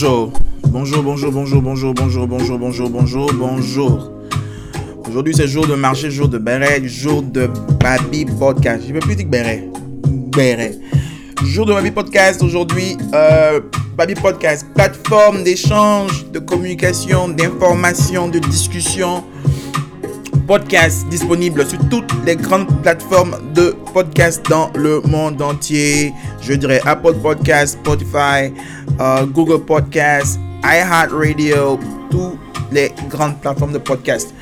Bonjour. Bonjour, bonjour, bonjour, bonjour, bonjour, bonjour, bonjour, bonjour. Aujourd'hui, c'est jour de marché, jour de béret, jour de Baby Podcast. Je ne peux plus dire béret. Béret. Jour de Baby Podcast aujourd'hui. Euh, Baby Podcast, plateforme d'échange, de communication, d'information, de discussion. Podcast disponible sur toutes les grandes plateformes de podcast dans le monde entier. Je dirais Apple Podcast, Spotify, euh, Google Podcast, iHeartRadio, toutes les grandes plateformes de podcast.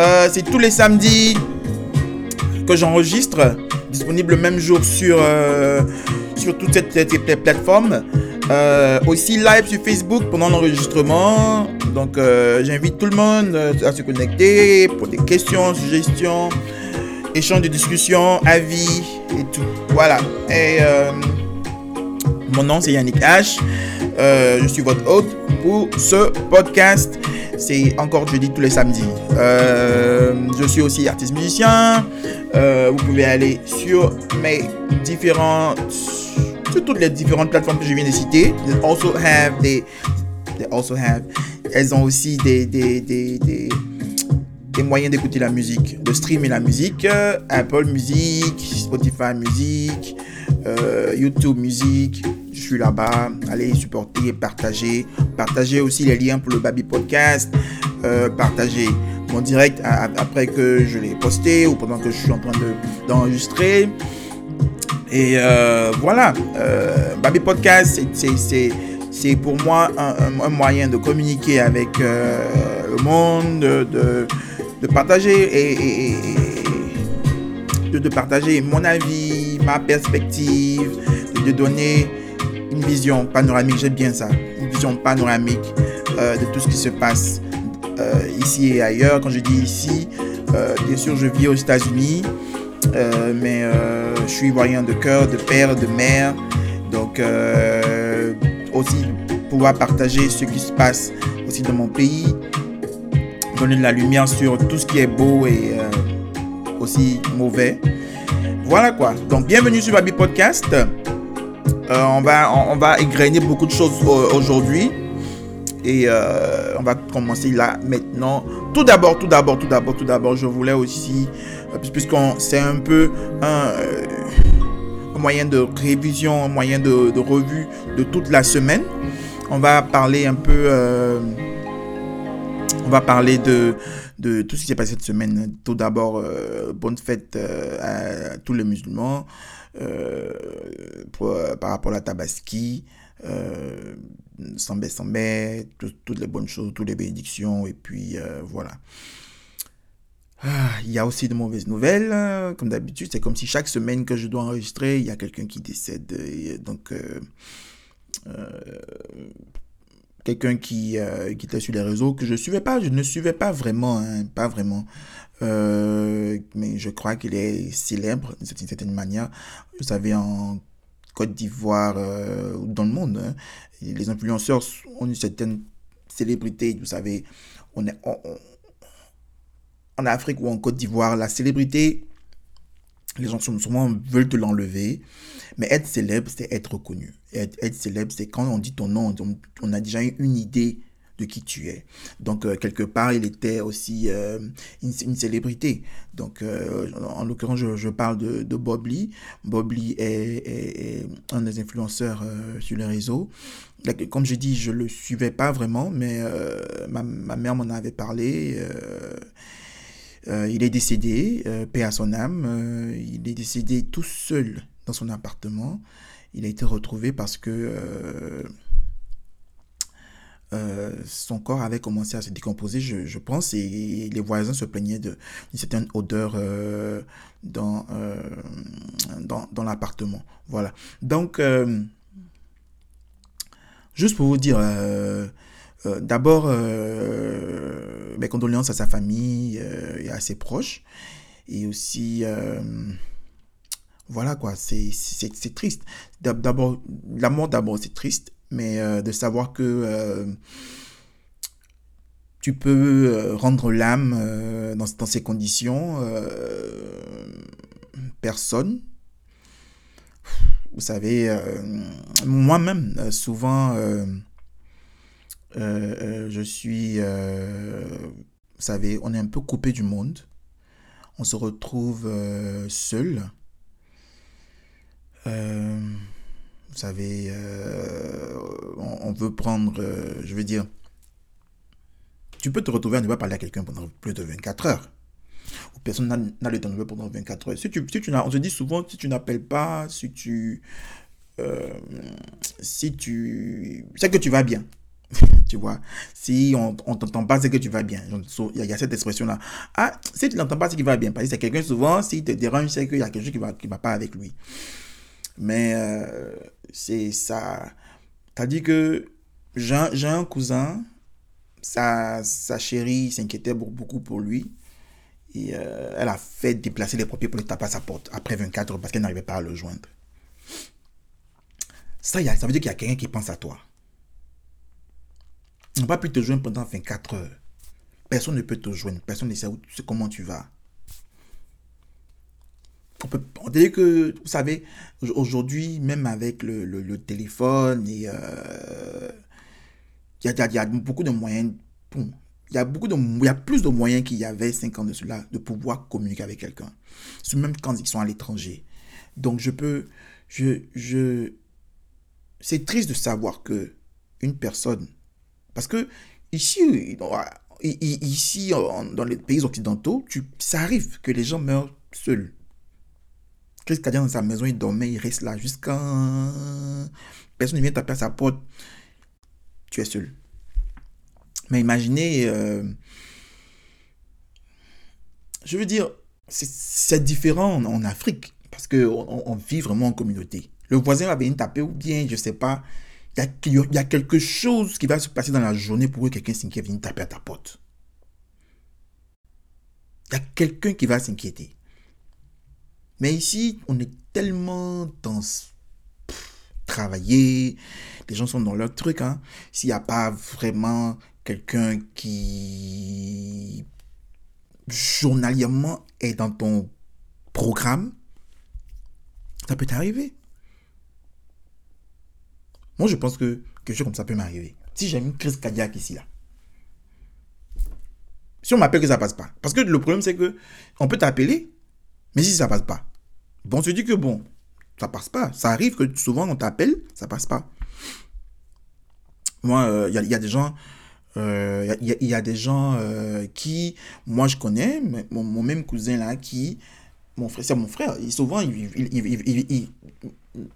Euh, c'est tous les samedis que j'enregistre, disponible le même jour sur, euh, sur toutes ces, ces plateformes. Euh, aussi live sur Facebook pendant l'enregistrement. Donc euh, j'invite tout le monde euh, à se connecter pour des questions, suggestions, échanges de discussions, avis et tout. Voilà. Et mon nom c'est Yannick H. je suis votre hôte pour ce podcast. C'est encore jeudi tous les samedis. je suis aussi artiste musicien. vous pouvez aller sur mes différentes toutes les différentes plateformes que je viens de citer. They also have des, they also have, elles ont aussi des, des, des, des, moyens d'écouter la musique, de streamer la musique. Apple Music, Spotify Music, euh, YouTube Music. Je suis là-bas. Allez supporter, partager. Partager aussi les liens pour le Baby Podcast. Euh, partager mon direct après que je l'ai posté ou pendant que je suis en train d'enregistrer. Et euh, voilà, euh, Baby Podcast, c'est pour moi un, moyen de communiquer avec euh, le monde, de, de partager et, de, de, partager mon avis, ma perspective, de, donner une vision panoramique, j'aime bien ça, une vision panoramique de tout ce qui se passe ici et ailleurs. Quand je dis ici, bien sûr, je vis aux États-Unis. Mais je suis ivoirien de cœur, de père, de mère. Donc euh, aussi pouvoir partager ce qui se passe aussi dans mon pays, donner de la lumière sur tout ce qui est beau et aussi mauvais. Voilà quoi. Donc bienvenue sur Baby Podcast. on, va, on, va beaucoup de choses aujourd'hui. Et on va commencer là maintenant. Tout d'abord, tout d'abord, tout d'abord, tout d'abord, je voulais aussi puisqu'on c'est un peu euh, un, moyen de révision, un moyen de, revue de toute la semaine. On va parler un peu, euh, on parler de, de tout ce qui s'est passé cette semaine. Tout d'abord, euh, bonne fête à, tous les musulmans par rapport à la Tabaski. Sambé Sambé, toutes les bonnes choses, toutes les bénédictions, et puis voilà. Ah, il y a aussi de mauvaises nouvelles. Hein. Comme d'habitude, c'est comme si chaque semaine que je dois enregistrer, il y a quelqu'un qui décède. donc, euh, euh, quelqu'un qui, euh, qui était sur les réseaux que je suivais pas, je ne suivais pas vraiment, hein, pas vraiment. mais je crois qu'il est célèbre d'une certaine manière. Vous savez, en Côte d'Ivoire, ou dans le monde, hein, les influenceurs ont une certaine célébrité. Vous savez, on est, en Afrique ou en Côte d'Ivoire, la célébrité, les gens souvent veulent te l'enlever. Mais être célèbre, c'est être reconnu. Être, célèbre, c'est quand on dit ton nom, on, a déjà une idée de qui tu es. Donc, euh, quelque part, il était aussi euh, une, célébrité. Donc, euh, en l'occurrence, je, parle de, de, Bob Lee. Bob Lee est, un des influenceurs sur les réseaux. Comme je dis, je ne le suivais pas vraiment, mais ma, ma, mère m'en avait parlé. Euh, il est décédé, euh, paix à son âme. Euh, il est décédé tout seul dans son appartement. Il a été retrouvé parce que son corps avait commencé à se décomposer, je, pense, et, les voisins se plaignaient d'une certaine odeur dans, dans, dans l'appartement. Voilà. Donc, juste pour vous dire, euh, d'abord, euh, mes condoléances à sa famille euh, et à ses proches. Et aussi, voilà quoi, c'est triste. D'abord, la mort d'abord, c'est triste, mais de savoir que tu peux rendre l'âme dans, dans, ces conditions, personne. Vous savez, moi-même, souvent je suis, vous savez, on est un peu coupé du monde. On se retrouve seul. vous savez, on, veut prendre, je veux dire, tu peux te retrouver à ne pas parler à quelqu'un pendant plus de 24 heures. Ou personne n'a le temps de pendant 24 heures. Si tu, si tu on se dit souvent, si tu n'appelles pas, si tu... Euh, si tu... C'est que tu vas bien. tu vois Si on ne t'entend pas, c'est que tu vas bien. Il y, a cette expression-là. Ah, si tu n'entends pas, c'est qu'il va bien. Parce que c'est quelqu'un, souvent, s'il te dérange, c'est qu'il y a quelque chose qui ne va, qui va pas avec lui. Mais euh, c'est ça. Dit que j'ai un cousin sa, sa chérie s'inquiétait beaucoup pour lui. Et euh, elle a fait déplacer les papiers pour le taper à sa porte après 24 heures parce qu'elle n'arrivait pas à le joindre. Ça, ça veut dire qu'il y a quelqu'un qui pense à toi. On ne va plus te joindre pendant 24 heures. Personne ne peut te joindre. Personne ne sait comment tu vas. On peut on dit que, vous savez, aujourd'hui, même avec le, le, téléphone et euh, il y a, beaucoup de moyens. il y a beaucoup de, il y a plus de moyens qu'il y avait 5 ans de cela de pouvoir communiquer avec quelqu'un. Même quand ils sont à l'étranger. Donc je peux, je, je, c'est triste de savoir que une personne, parce que ici, ici dans les pays occidentaux, ça arrive que les gens meurent seuls. Chris Kadia dans sa maison, il dormait, il reste là jusqu'à personne ne vient taper à sa porte tu es seul. Mais imaginez, euh, je veux dire, c'est différent en, Afrique parce qu'on on vit vraiment en communauté. Le voisin va venir taper ou bien, je sais pas, il y, a, quelque chose qui va se passer dans la journée pour que quelqu'un s'inquiète venir taper à ta porte. Il y a quelqu'un qui va s'inquiéter. Mais ici, on est tellement dans travailler, les gens sont dans leur truc. Hein. S'il n'y a pas vraiment quelqu'un qui journalièrement est dans ton programme, ça peut t'arriver. Moi, je pense que quelque chose comme ça peut m'arriver. Si j'ai une crise cardiaque ici, là. Si on m'appelle que ça passe pas. Parce que le problème, c'est que on peut t'appeler, mais si ça passe pas, bon, on se dit que bon, ça passe pas. Ça arrive que souvent on t'appelle, ça passe pas. Moi, il euh, y, a des gens, il euh, y, a, des gens euh, qui, moi je connais, mon, même cousin là, qui, mon frère, c'est mon frère, il, souvent, il,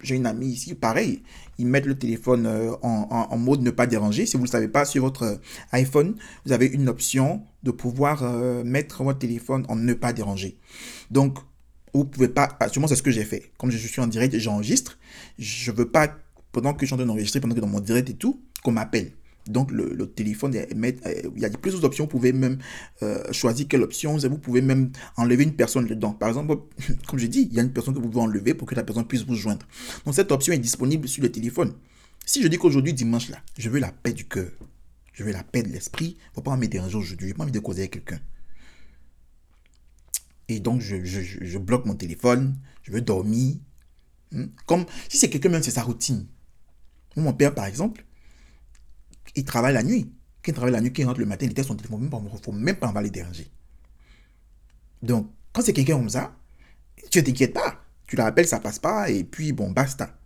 j'ai une amie ici, pareil, ils mettent le téléphone en, en, mode ne pas déranger. Si vous ne le savez pas, sur votre iPhone, vous avez une option de pouvoir mettre votre téléphone en ne pas déranger. Donc, vous pouvez pas, actuellement c'est ce que j'ai fait. Comme je suis en direct j'enregistre, je veux pas, pendant que je suis en train d'enregistrer, pendant que dans mon direct et tout, qu'on m'appelle. Donc le, téléphone, euh, il y a plusieurs options. Vous pouvez même euh, choisir quelle option. Vous pouvez même enlever une personne dedans. Par exemple, comme je dis, il y a une personne que vous pouvez enlever pour que la personne puisse vous joindre. Donc cette option est disponible sur le téléphone. Si je dis qu'aujourd'hui, dimanche, je veux la paix du cœur, je veux la paix de l'esprit, il ne faut pas me déranger aujourd'hui. Je n'ai pas envie de causer avec quelqu'un. Et donc, je, bloque mon téléphone, je veux dormir. Hmm? Comme si c'est quelqu'un, même c'est sa routine. Mon père, par exemple, il travaille la nuit. Quand il travaille la nuit, quand il rentre le matin, il était son téléphone. Il faut même pas en les déranger. Donc, quand c'est quelqu'un comme ça, tu ne t'inquiètes pas. Tu l'appelles, ça passe pas, et puis bon, basta.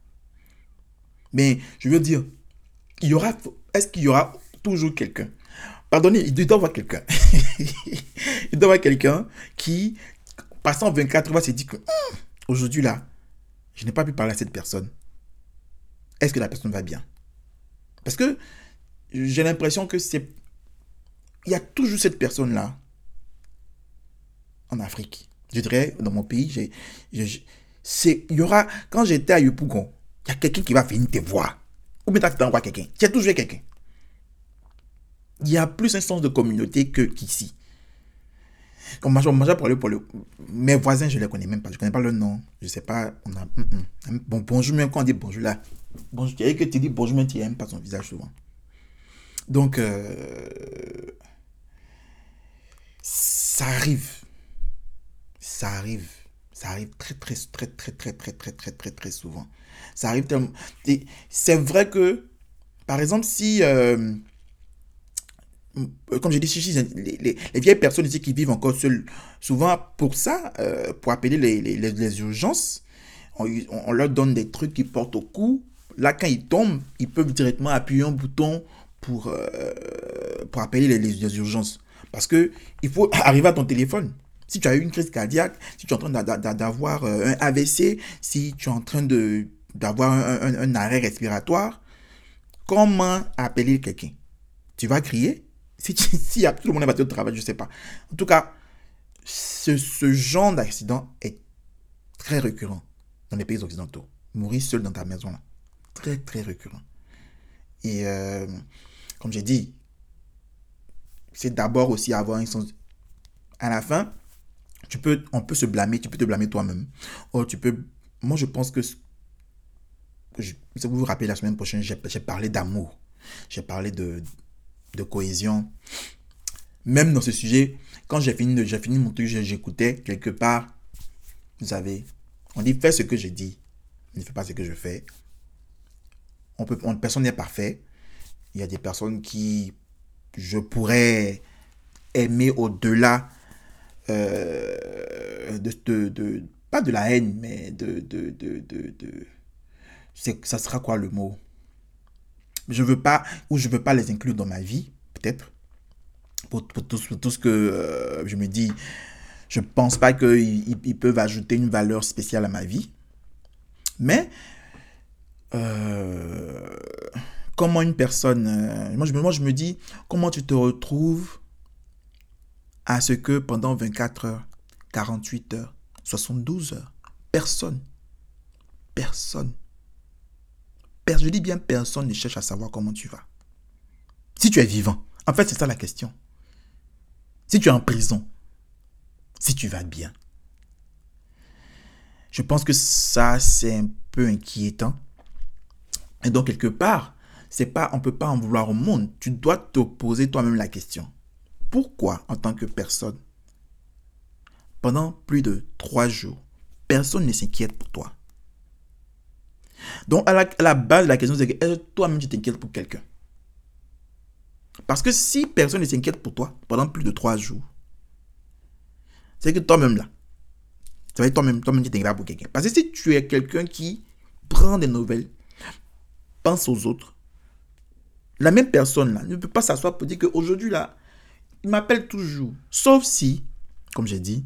Mais je veux dire, il y aura, est-ce qu'il y aura toujours quelqu'un? Pardonnez, il doit avoir quelqu'un. il doit avoir quelqu'un qui, passant 24 heures, s'est dit que hum, aujourd'hui là, je n'ai pas pu parler à cette personne. Est-ce que la personne va bien? Parce que j'ai l'impression que c'est. Il y a toujours cette personne-là en Afrique. Je dirais, dans mon pays, j'ai, c'est, il y aura, quand j'étais à Yopougon, il y a quelqu'un qui va venir te voir. Ou bien tu t'envoies quelqu'un. As toujours quelqu'un. Il y a plus un sens de communauté qu'ici. Moi, pour, le, mes voisins, je ne les connais même pas. Je ne connais pas leur nom. Je ne sais pas. On a, mm, mm. bon, bonjour, même quand on dit bonjour là. Bonjour, tu que tu dis bonjour, mais tu n'aimes pas son visage souvent. Donc, euh, ça arrive. Ça arrive. Ça arrive très, très, très, très, très, très, très, très, très, très souvent. Ça arrive tellement. C'est vrai que, par exemple, si. Euh, comme je dis, les, les, les, vieilles personnes ici qui vivent encore seules, souvent pour ça, euh, pour appeler les, les urgences, on, on, leur donne des trucs qui portent au cou. Là, quand ils tombent, ils peuvent directement appuyer un bouton pour, euh, pour appeler les, urgences. Parce que il faut arriver à ton téléphone. Si tu as eu une crise cardiaque, si tu es en train d'avoir un AVC, si tu es en train d'avoir un, un, arrêt respiratoire, comment appeler quelqu'un? Tu vas crier? Si, si tout le monde est battu au travail, je ne sais pas. En tout cas, ce, ce genre d'accident est très récurrent dans les pays occidentaux. Mourir seul dans ta maison, là. Très, très récurrent. Et euh, comme j'ai dit, c'est d'abord aussi avoir un sens. À la fin, tu peux, on peut se blâmer, tu peux te blâmer toi-même. Oh, tu peux. Moi, je pense que. Vous vous rappelez, la semaine prochaine, j'ai parlé d'amour. J'ai parlé de, de cohésion. Même dans ce sujet, quand j'ai fini, fini mon truc, j'écoutais quelque part. Vous savez, on dit fais ce que je dis, ne fais pas ce que je fais. On peut, personne n'est parfait. Il y a des personnes qui, je pourrais aimer au-delà euh, de, de, pas de la haine, mais de, de, de, de, ça sera quoi le mot? Je veux pas, ou je veux pas les inclure dans ma vie, peut-être. Pour, pour, tout, tout, ce que euh, je me dis, je pense pas qu'ils ils peuvent ajouter une valeur spéciale à ma vie. Mais, euh, comment une personne, euh, moi, je, moi je me dis, comment tu te retrouves à ce que pendant 24 heures, 48 heures, 72 heures, personne, personne je dis bien personne ne cherche à savoir comment tu vas. Si tu es vivant, en fait c'est ça la question. Si tu es en prison, si tu vas bien. Je pense que ça c'est un peu inquiétant. Et donc quelque part, c'est pas on peut pas en vouloir au monde. Tu dois te poser toi-même la question. Pourquoi en tant que personne pendant plus de trois jours, personne ne s'inquiète pour toi? Donc, à la, base de la question, c'est que toi-même, tu t'inquiètes pour quelqu'un? Parce que si personne ne s'inquiète pour toi pendant plus de trois jours, c'est que toi-même là, ça va être toi-même, toi-même tu t'inquiètes pour quelqu'un. Parce que si tu es quelqu'un qui prend des nouvelles, pense aux autres, la même personne là ne peut pas s'asseoir pour dire qu'aujourd'hui là, il m'appelle toujours. Sauf si, comme j'ai dit,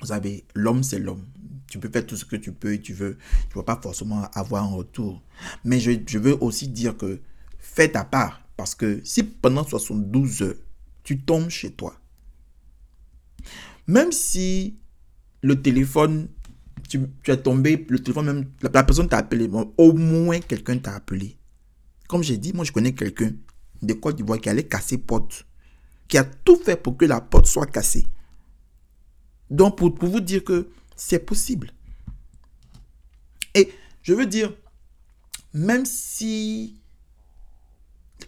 vous savez, l'homme c'est l'homme tu peux faire tout ce que tu peux et tu veux. Tu ne vas pas forcément avoir un retour. Mais je, veux aussi dire que fais ta part. Parce que si pendant 72 heures, tu tombes chez toi, même si le téléphone, tu, es tombé, le téléphone même, la, personne t'a appelé, au moins quelqu'un t'a appelé. Comme j'ai dit, moi je connais quelqu'un de Côte d'Ivoire qui allait casser porte, qui a tout fait pour que la porte soit cassée. Donc pour, vous dire que c'est possible. Et je veux dire, même si,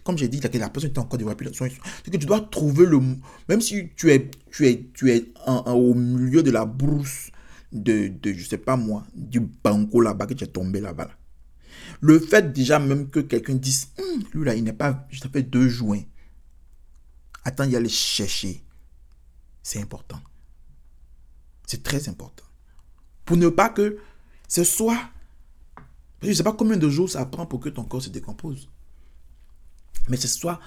comme j'ai dit, la personne est encore de c'est que tu dois trouver le... Même si tu es, tu es, tu es au milieu de la brousse de, de, je sais pas moi, du banco là-bas, que tu es tombé là-bas. Le fait déjà même que quelqu'un dise, hum, lui là, il n'est pas, je fait deux jours. Attends, il y aller chercher. C'est important. C'est très important. Pour ne pas que ce soit... Je ne sais pas combien de jours ça prend pour que ton corps se décompose. Mais ce soit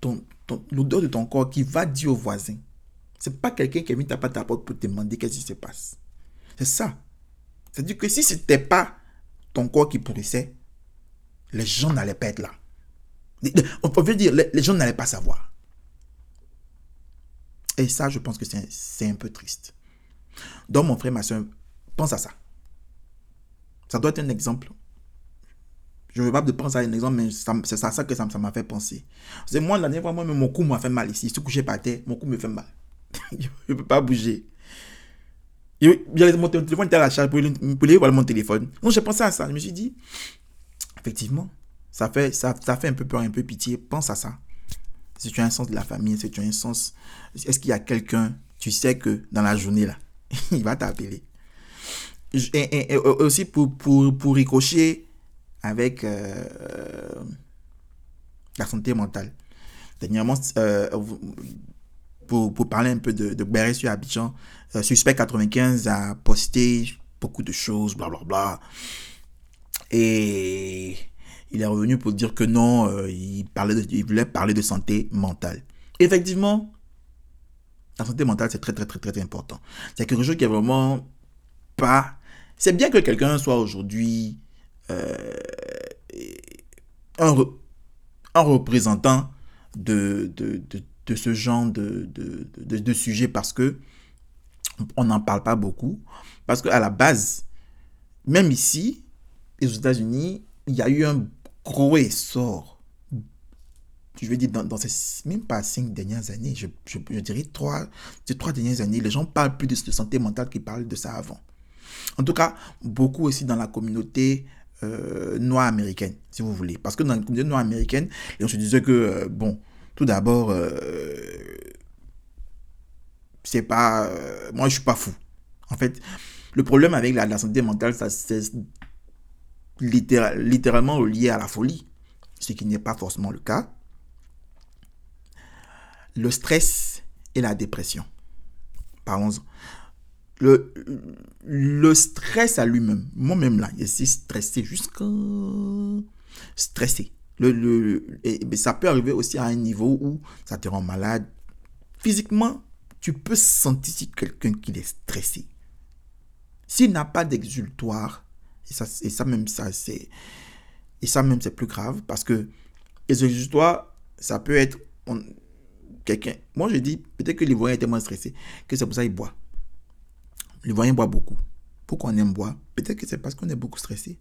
ton, l'odeur de ton corps qui va dire au voisin. Ce n'est pas quelqu'un qui est venu taper à ta porte pour te demander qu'est-ce qui se passe. C'est ça. C'est-à-dire que si ce n'était pas ton corps qui pourrissait, les gens n'allaient pas être là. On peut dire, les, gens n'allaient pas savoir. Et ça, je pense que c'est un peu triste. Donc, mon frère, ma soeur, Pense à ça. Ça doit être un exemple. Je ne veux pas de penser à un exemple, mais c'est à ça que ça m'a fait penser. C'est moi, la dernière fois, mon cou m'a fait mal ici. Je suis couché par terre, mon cou me fait mal. je ne peux pas bouger. Mon téléphone était à la charge pour, pour aller voir mon téléphone. Donc, j'ai pensé à ça. Je me suis dit, effectivement, ça fait, ça, ça fait un peu peur, un peu pitié. Pense à ça. Si tu as un sens de la famille, si tu as un sens. Est-ce qu'il y a quelqu'un, tu sais que dans la journée, là, il va t'appeler et, aussi pour, pour, pour ricocher avec euh, la santé mentale. dernièrement, euh, pour, pour, parler un peu de, de sur Abidjan, euh, Suspect 95 a posté beaucoup de choses, blablabla. Bla, bla. Et il est revenu pour dire que non, euh, il, parlait il voulait parler de santé mentale. Effectivement, la santé mentale, c'est très, très, très, très important. C'est quelque chose qui est vraiment pas... C'est bien que quelqu'un soit aujourd'hui euh, un, un, représentant de, de, de, de, ce genre de, de, sujet parce que on n'en parle pas beaucoup. Parce qu'à la base, même ici, aux États-Unis, il y a eu un gros essor. Je veux dire, dans, ces même pas cinq dernières années, je, dirais trois, ces trois dernières années, les gens parlent plus de, santé mentale qu'ils parlent de ça avant. En tout cas, beaucoup aussi dans la communauté euh, noire américaine, si vous voulez. Parce que dans la communauté noire américaine, on se disait que, euh, bon, tout d'abord, euh, c'est pas. moi, je suis pas fou. En fait, le problème avec la, la santé mentale, ça, c'est littéralement lié à la folie, ce qui n'est pas forcément le cas. Le stress et la dépression. Parlons-en. Le, le stress à lui-même, moi-même là, je suis stressé jusqu'à stressé. Le, le, et, ça peut arriver aussi à un niveau où ça te rend malade. Physiquement, tu peux sentir si quelqu'un qui est stressé. S'il n'a pas d'exultoire, et ça, même, ça, c'est. Et ça même, c'est plus grave parce que les histoires, ça peut être. quelqu'un. Moi, je dis, peut-être que l'Ivoirien était moins stressé, que c'est pour ça qu'il boit. L'Ivoirien boit beaucoup. Pourquoi on aime boire? Peut-être que c'est parce qu'on est beaucoup stressé.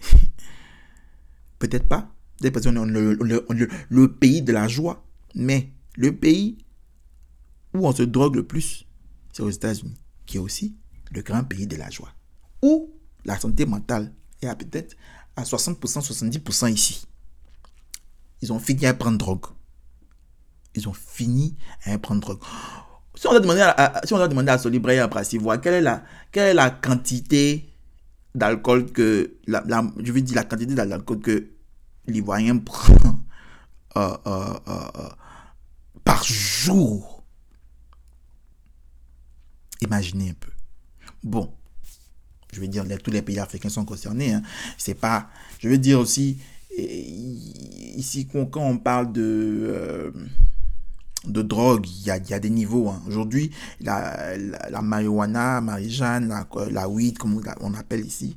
peut-être pas. Peut-être parce qu'on est le, le pays de la joie. Mais le pays où on se drogue le plus, c'est aux États-Unis, qui est aussi le grand pays de la joie. Où la santé mentale est à peut-être à 60%, 70% ici. Ils ont fini à prendre drogue. Ils ont fini à prendre drogue. Si on doit demander à, si on doit demander à Solibré et à quelle est la, quelle est la quantité d'alcool que, la, je veux dire la quantité d'alcool que l'Ivoirien prend euh, euh, euh, par jour? Imaginez un peu. Bon, je veux dire, tous les pays africains sont concernés. Hein. C'est pas, je veux dire aussi, ici, quand on parle de, euh, de drogue, il y a, des niveaux. Hein. Aujourd'hui, la, la, marijuana, marijane, la, la weed, comme on appelle ici,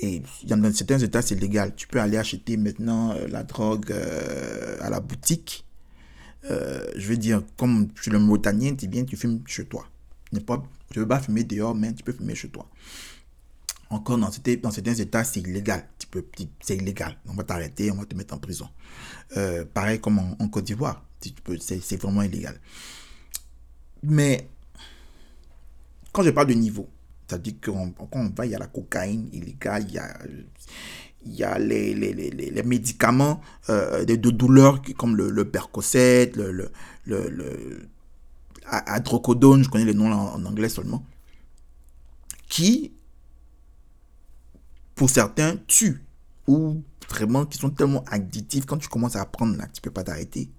et dans certains états, c'est légal. Tu peux aller acheter maintenant euh, la drogue euh, à la boutique. je veux dire, comme tu es le Mautanien, tu viens, tu fumes chez toi. Tu ne veux pas fumer dehors, mais tu peux fumer chez toi. Encore dans, certains états, c'est illégal. C'est illégal. On va t'arrêter, on va te mettre en prison. Euh, pareil comme en, Côte d'Ivoire. C'est vraiment illégal. Mais quand je parle de niveau, c'est-à-dire que quand on va, il y a la cocaïne illégale, il y a, y a les, les, les, les médicaments euh, de, douleur comme le, le Percocet, le, le, le, le je connais les noms en anglais seulement, qui pour certains, tuent ou vraiment qui sont tellement addictifs quand tu commences à prendre là, tu peux pas t'arrêter.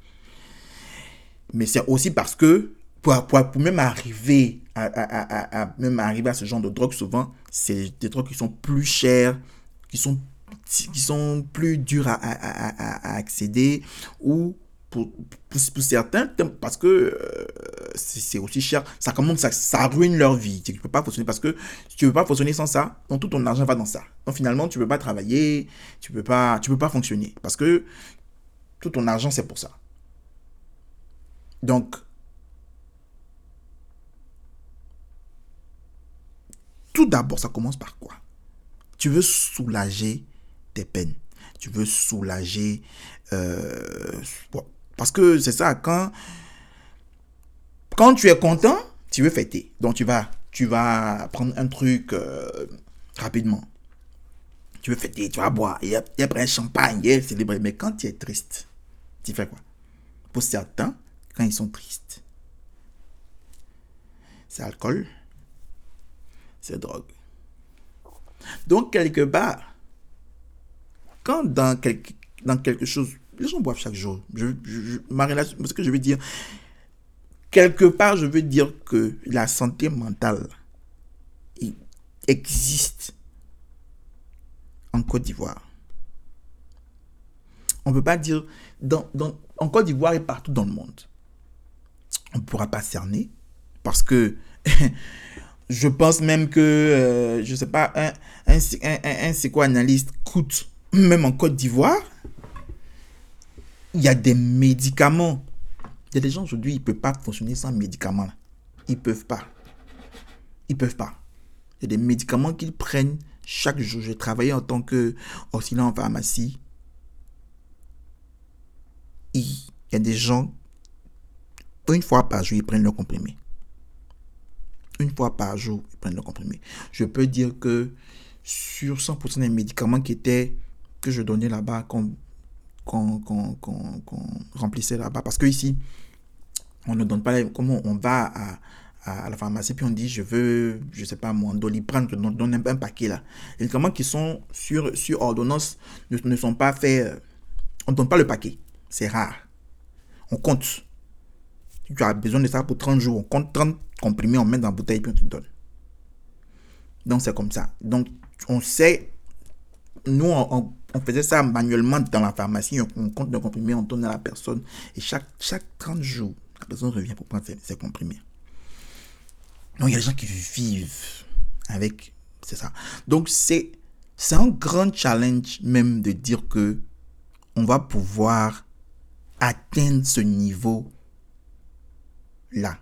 Mais c'est aussi parce que pour, pour, même arriver à, à, à, même arriver à ce genre de drogue, souvent, c'est des drogues qui sont plus chères, qui sont, qui sont plus dures à, accéder ou pour, certains, parce que euh, c'est aussi cher, ça commence, ça, ruine leur vie. Tu ne peux pas fonctionner parce que tu ne peux pas fonctionner sans ça, donc tout ton argent va dans ça. Donc finalement, tu ne peux pas travailler, tu ne peux, pas, peux pas fonctionner parce que tout ton argent, c'est pour ça. Donc, tout d'abord, ça commence par quoi? Tu veux soulager tes peines. Tu veux soulager euh, parce que c'est ça, quand, quand tu es content, tu veux fêter. Donc tu vas, tu vas prendre un truc euh, rapidement. Tu veux fêter, tu vas boire, et après un champagne, et célébrer. Mais quand tu es triste, tu fais quoi? Pour certains, quand ils sont tristes, c'est alcool, c'est drogue. Donc quelque part, quand dans quelque, dans quelque chose Les gens boivent chaque jour. Je, ma relation, ce que je veux dire, quelque part, je veux dire que la santé mentale existe en Côte d'Ivoire. On ne peut pas dire dans, en Côte d'Ivoire et partout dans le monde. On ne pourra pas cerner parce que je pense même que, euh, je ne sais pas, un, un, un, un psychoanalyste coûte, même en Côte d'Ivoire, il y a des médicaments. Il y a des gens aujourd'hui, ils ne peuvent pas fonctionner sans médicaments. Ils ne peuvent pas. Ils ne peuvent pas. Il y a des médicaments qu'ils prennent chaque jour. J'ai travaillé en tant que en pharmacie. Il y a des gens, une fois par jour, ils prennent le comprimé. Une fois par jour, ils prennent le comprimé. Je peux dire que sur 100% des médicaments qui étaient, que je donnais là-bas, qu'on remplissait là-bas, parce que ici, on ne donne pas, comment on va à, à, la pharmacie, puis on dit, je veux, je sais pas moi, doliprane, je donne un, un paquet là. Les médicaments qui sont sur, sur ordonnance ne, ne sont pas faits, on ne donne pas le paquet. C'est rare. On compte. Tu as besoin de ça pour 30 jours. On compte 30 comprimés, on met dans la bouteille, puis on te donne. Donc c'est comme ça. Donc on sait, nous on, faisait ça manuellement dans la pharmacie, on, compte le comprimé, on donne à la personne, et chaque, chaque 30 jours, la personne revient pour prendre ses comprimés. Donc, il y a des gens qui vivent avec. C'est ça. Donc, c'est, un grand challenge même de dire que on va pouvoir atteindre ce niveau là.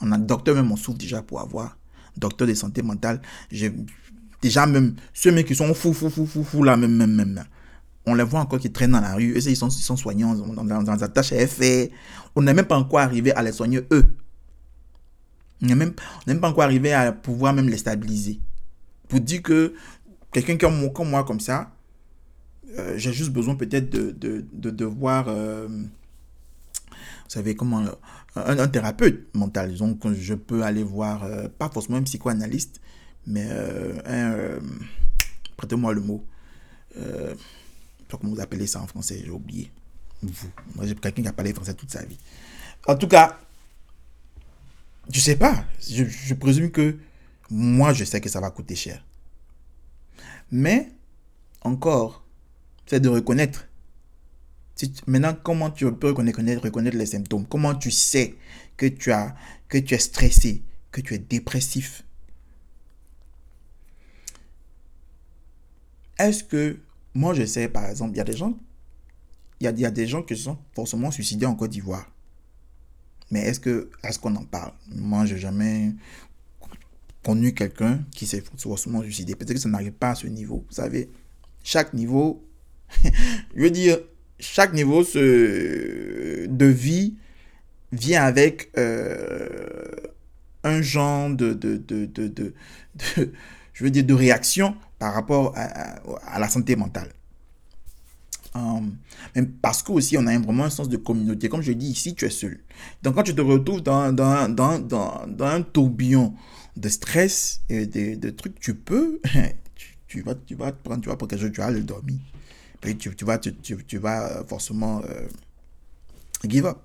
On a docteur même, on souffre déjà pour avoir docteur de santé mentale. Déjà même ceux mecs qui sont fous, fous, fous, fous, fous là, même, même, même. On les voit encore qui traînent dans la rue. Eux, ils sont, ils sont soignants dans, dans, dans, tâches à faire. On n'est même pas encore arrivé à les soigner eux. On n'est même, pas encore arrivé à pouvoir même les stabiliser. Pour dire que quelqu'un comme, comme moi, comme ça, euh, j'ai juste besoin peut-être de, de, de, voir, euh, vous savez, comment, un, thérapeute mental. Donc, je peux aller voir, euh, pas forcément un psychoanalyste, mais un, prêtez-moi le mot, je pas comment vous appelez ça en français, j'ai oublié. Vous. Moi, j'ai quelqu'un qui a parlé français toute sa vie. En tout cas, je sais pas. Je, présume que moi, je sais que ça va coûter cher. Mais, encore, c'est de reconnaître. maintenant, comment tu peux reconnaître, reconnaître les symptômes? Comment tu sais que tu, as, que tu es stressé, que tu es dépressif? Est-ce que, moi je sais par exemple, il y a des gens, qui se sont forcément suicidés en Côte d'Ivoire. Mais est-ce que est-ce qu'on en parle? Moi, j'ai jamais connu quelqu'un qui s'est forcément suicidé. Peut-être que ça n'arrive pas à ce niveau. Vous savez, chaque niveau, je veux dire, chaque niveau de vie vient avec euh, un genre de réaction par rapport à la santé mentale. Euh, parce que aussi on a vraiment un sens de communauté. Comme je dis ici, tu es seul. Donc quand tu te retrouves dans, dans, dans, dans, dans un tourbillon de stress et de, trucs, tu peux, tu, vas, tu vas te prendre, tu vas pour quelque chose, tu vas le dormir. Puis tu, vas, tu, vas euh, forcément euh, give up.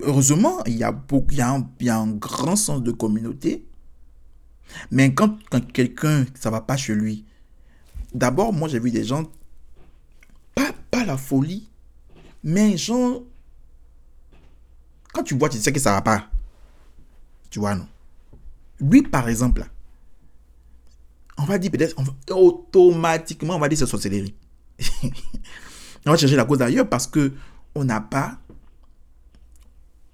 heureusement, il y, a il y a un grand sens de communauté. Mais quand, quand quelqu'un, ça va pas chez lui, D'abord, moi, j'ai vu des gens, pas, pas la folie, mais gens, quand tu vois, tu sais que ça va pas. Tu vois, non? Lui, par exemple, on va dire peut-être, automatiquement, on va dire c'est sorcellerie. on va chercher la cause d'ailleurs parce que on n'a pas,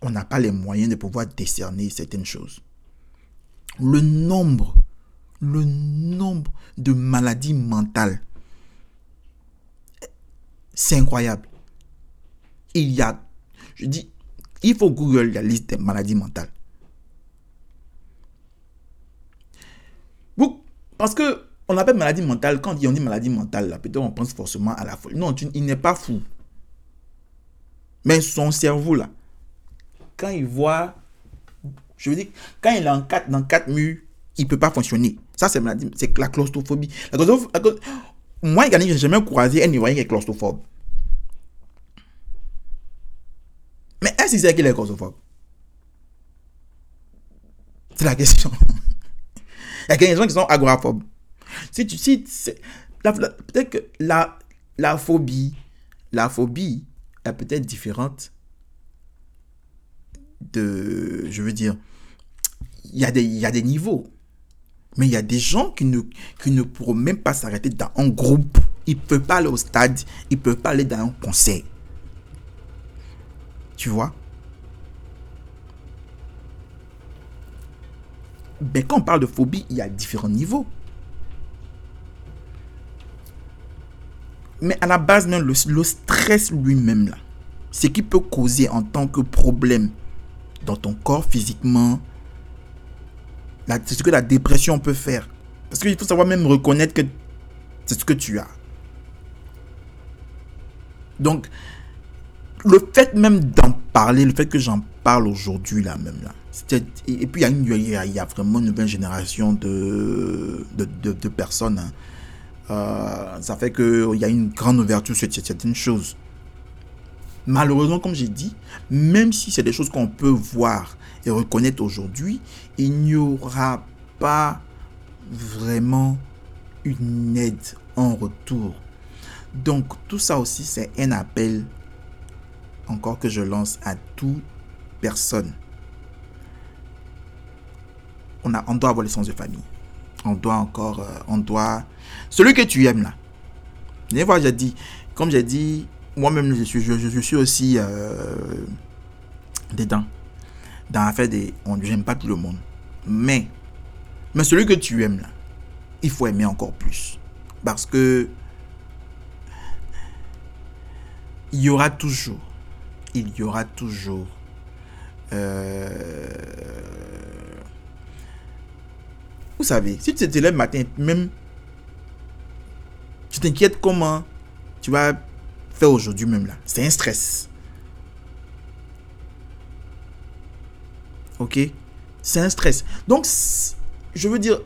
on n'a pas les moyens de pouvoir décerner certaines choses. Le nombre le nombre de maladies mentales. C'est incroyable. Il y a, je dis, il faut Google la liste des maladies mentales. Parce que on appelle maladie mentale, quand on dit maladie mentale, là, peut-être on pense forcément à la folie. Non, il n'est pas fou. Mais son cerveau, là, quand il voit, je veux dire, quand il est en dans quatre murs, il ne peut pas fonctionner. Ça, c'est c'est la claustrophobie. moi, je n'ai jamais croisé un Ivoirien qui est claustrophobe. Mais est-ce qu'il sait qu'il est claustrophobe C'est la question. Il y a des gens qui sont agoraphobes. Si tu si, peut-être que la, la phobie, la phobie est peut-être différente de, je veux dire, il y, a des, y a des niveaux. Mais il y a des gens qui ne, qui ne pourront même pas s'arrêter dans un groupe. Ils ne peuvent pas aller au stade. Ils ne peuvent pas aller dans un concert. Tu vois? Mais quand on parle de phobie, il y a différents niveaux. Mais à la base, même le, le stress lui-même, ce qui peut causer en tant que problème dans ton corps physiquement, c'est ce que la dépression peut faire. Parce qu'il faut savoir même reconnaître que c'est ce que tu as. Donc, le fait même d'en parler, le fait que j'en parle aujourd'hui là même là, et puis il y, y a, vraiment une nouvelle génération de, de, de, personnes. Hein. Euh, ça fait qu'il y a une grande ouverture sur certaines choses. Malheureusement, comme j'ai dit, même si c'est des choses qu'on peut voir et reconnaître aujourd'hui, il n'y aura pas vraiment une aide en retour. Donc tout ça aussi, c'est un appel encore que je lance à toute personne. On, a, on doit avoir le sens de famille. On doit encore, euh, on doit... Celui que tu aimes là. Une fois, j'ai dit, comme j'ai dit, moi-même, je suis, je, suis aussi euh, dedans. Dans l'affaire des... On n'aime pas tout le monde. Mais, mais celui que tu aimes là, il faut aimer encore plus. Parce que il y aura toujours, il y aura toujours euh, vous savez, si tu te lèves matin, même tu t'inquiètes comment tu vas faire aujourd'hui même là. C'est un stress. Ok? C'est un stress. Donc, je veux dire,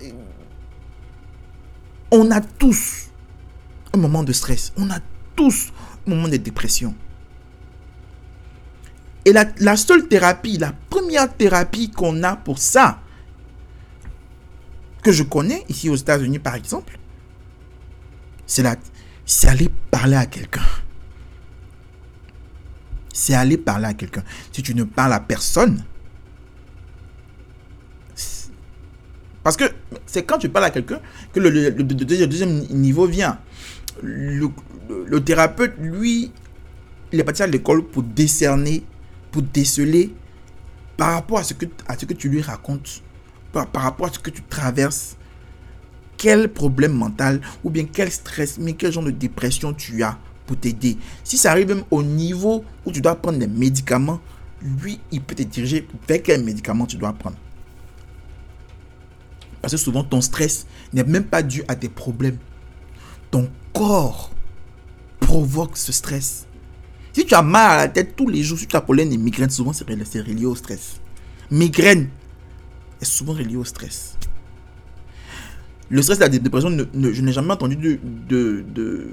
on a tous un moment de stress. On a tous un moment de dépression. Et la, la seule thérapie, la première thérapie qu'on a pour ça, que je connais ici aux États-Unis par exemple, c'est c'est aller parler à quelqu'un. C'est aller parler à quelqu'un. Si tu ne parles à personne, parce que c'est quand tu parles à quelqu'un que le, deuxième niveau vient. Le, thérapeute, lui, il est parti à l'école pour décerner pour déceler par rapport à ce que, à ce que tu lui racontes, par rapport à ce que tu traverses, quel problème mental ou bien quel stress, mais quel genre de dépression tu as pour t'aider? Si ça arrive même au niveau où tu dois prendre des médicaments, lui, il peut te diriger vers quel médicament tu dois prendre. Parce que souvent, ton stress n'est même pas dû à tes problèmes. Ton corps provoque ce stress. Si tu as mal à la tête tous les jours, si tu as problème de migraine, souvent c'est relié au stress. Migraine est souvent relié au stress. Le stress et la dépression, je n'ai jamais entendu de, de,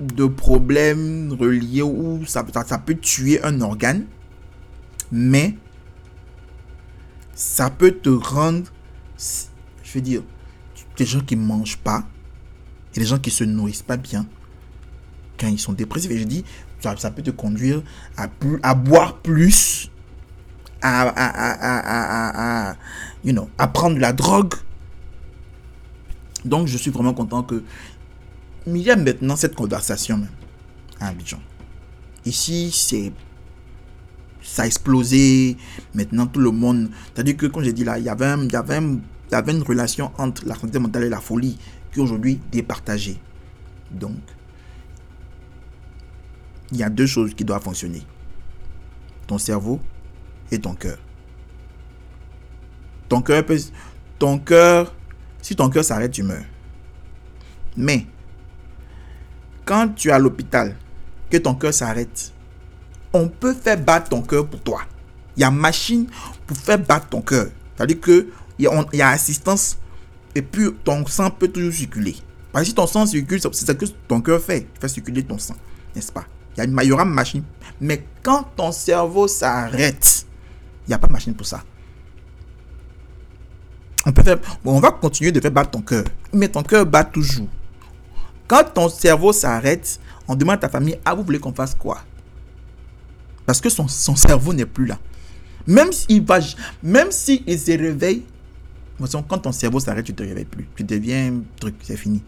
de, problèmes reliés où ça, ça, peut tuer un organe, mais ça peut te rendre, je veux dire, des gens qui ne mangent pas, et des gens qui se nourrissent pas bien, quand ils sont dépressifs. Et je dis, ça, peut te conduire à, à boire plus, à, you know, à prendre la drogue. Donc, je suis vraiment content que il y a maintenant cette conversation même à Abidjan. Ici, c'est ça a explosé. Maintenant, tout le monde. C'est-à-dire que, comme j'ai dit là, il y, avait il, y avait il avait une relation entre la santé mentale et la folie qui aujourd'hui départagée. Donc, il y a deux choses qui doivent fonctionner. Ton cerveau et ton cœur. Ton cœur peut... Ton cœur... Si ton cœur s'arrête, tu meurs. Mais, quand tu es à l'hôpital, que ton cœur s'arrête, on peut faire battre ton cœur pour toi. Il y a machine pour faire battre ton cœur. C'est-à-dire qu'il y, a, assistance et puis ton sang peut toujours circuler. Parce que si ton sang circule, c'est ce que ton cœur fait. Il fait circuler ton sang, n'est-ce pas? Il y, a une, il y aura machine. Mais quand ton cerveau s'arrête, il n'y a pas de machine pour ça. On, peut faire, on va continuer de faire battre ton cœur. Mais ton cœur bat toujours. Quand ton cerveau s'arrête, on demande à ta famille, ah, vous voulez qu'on fasse quoi Parce que son, son cerveau n'est plus là. Même s'il va, même s'il se réveille, quand ton cerveau s'arrête, tu te réveilles plus. Tu deviens truc, c'est fini.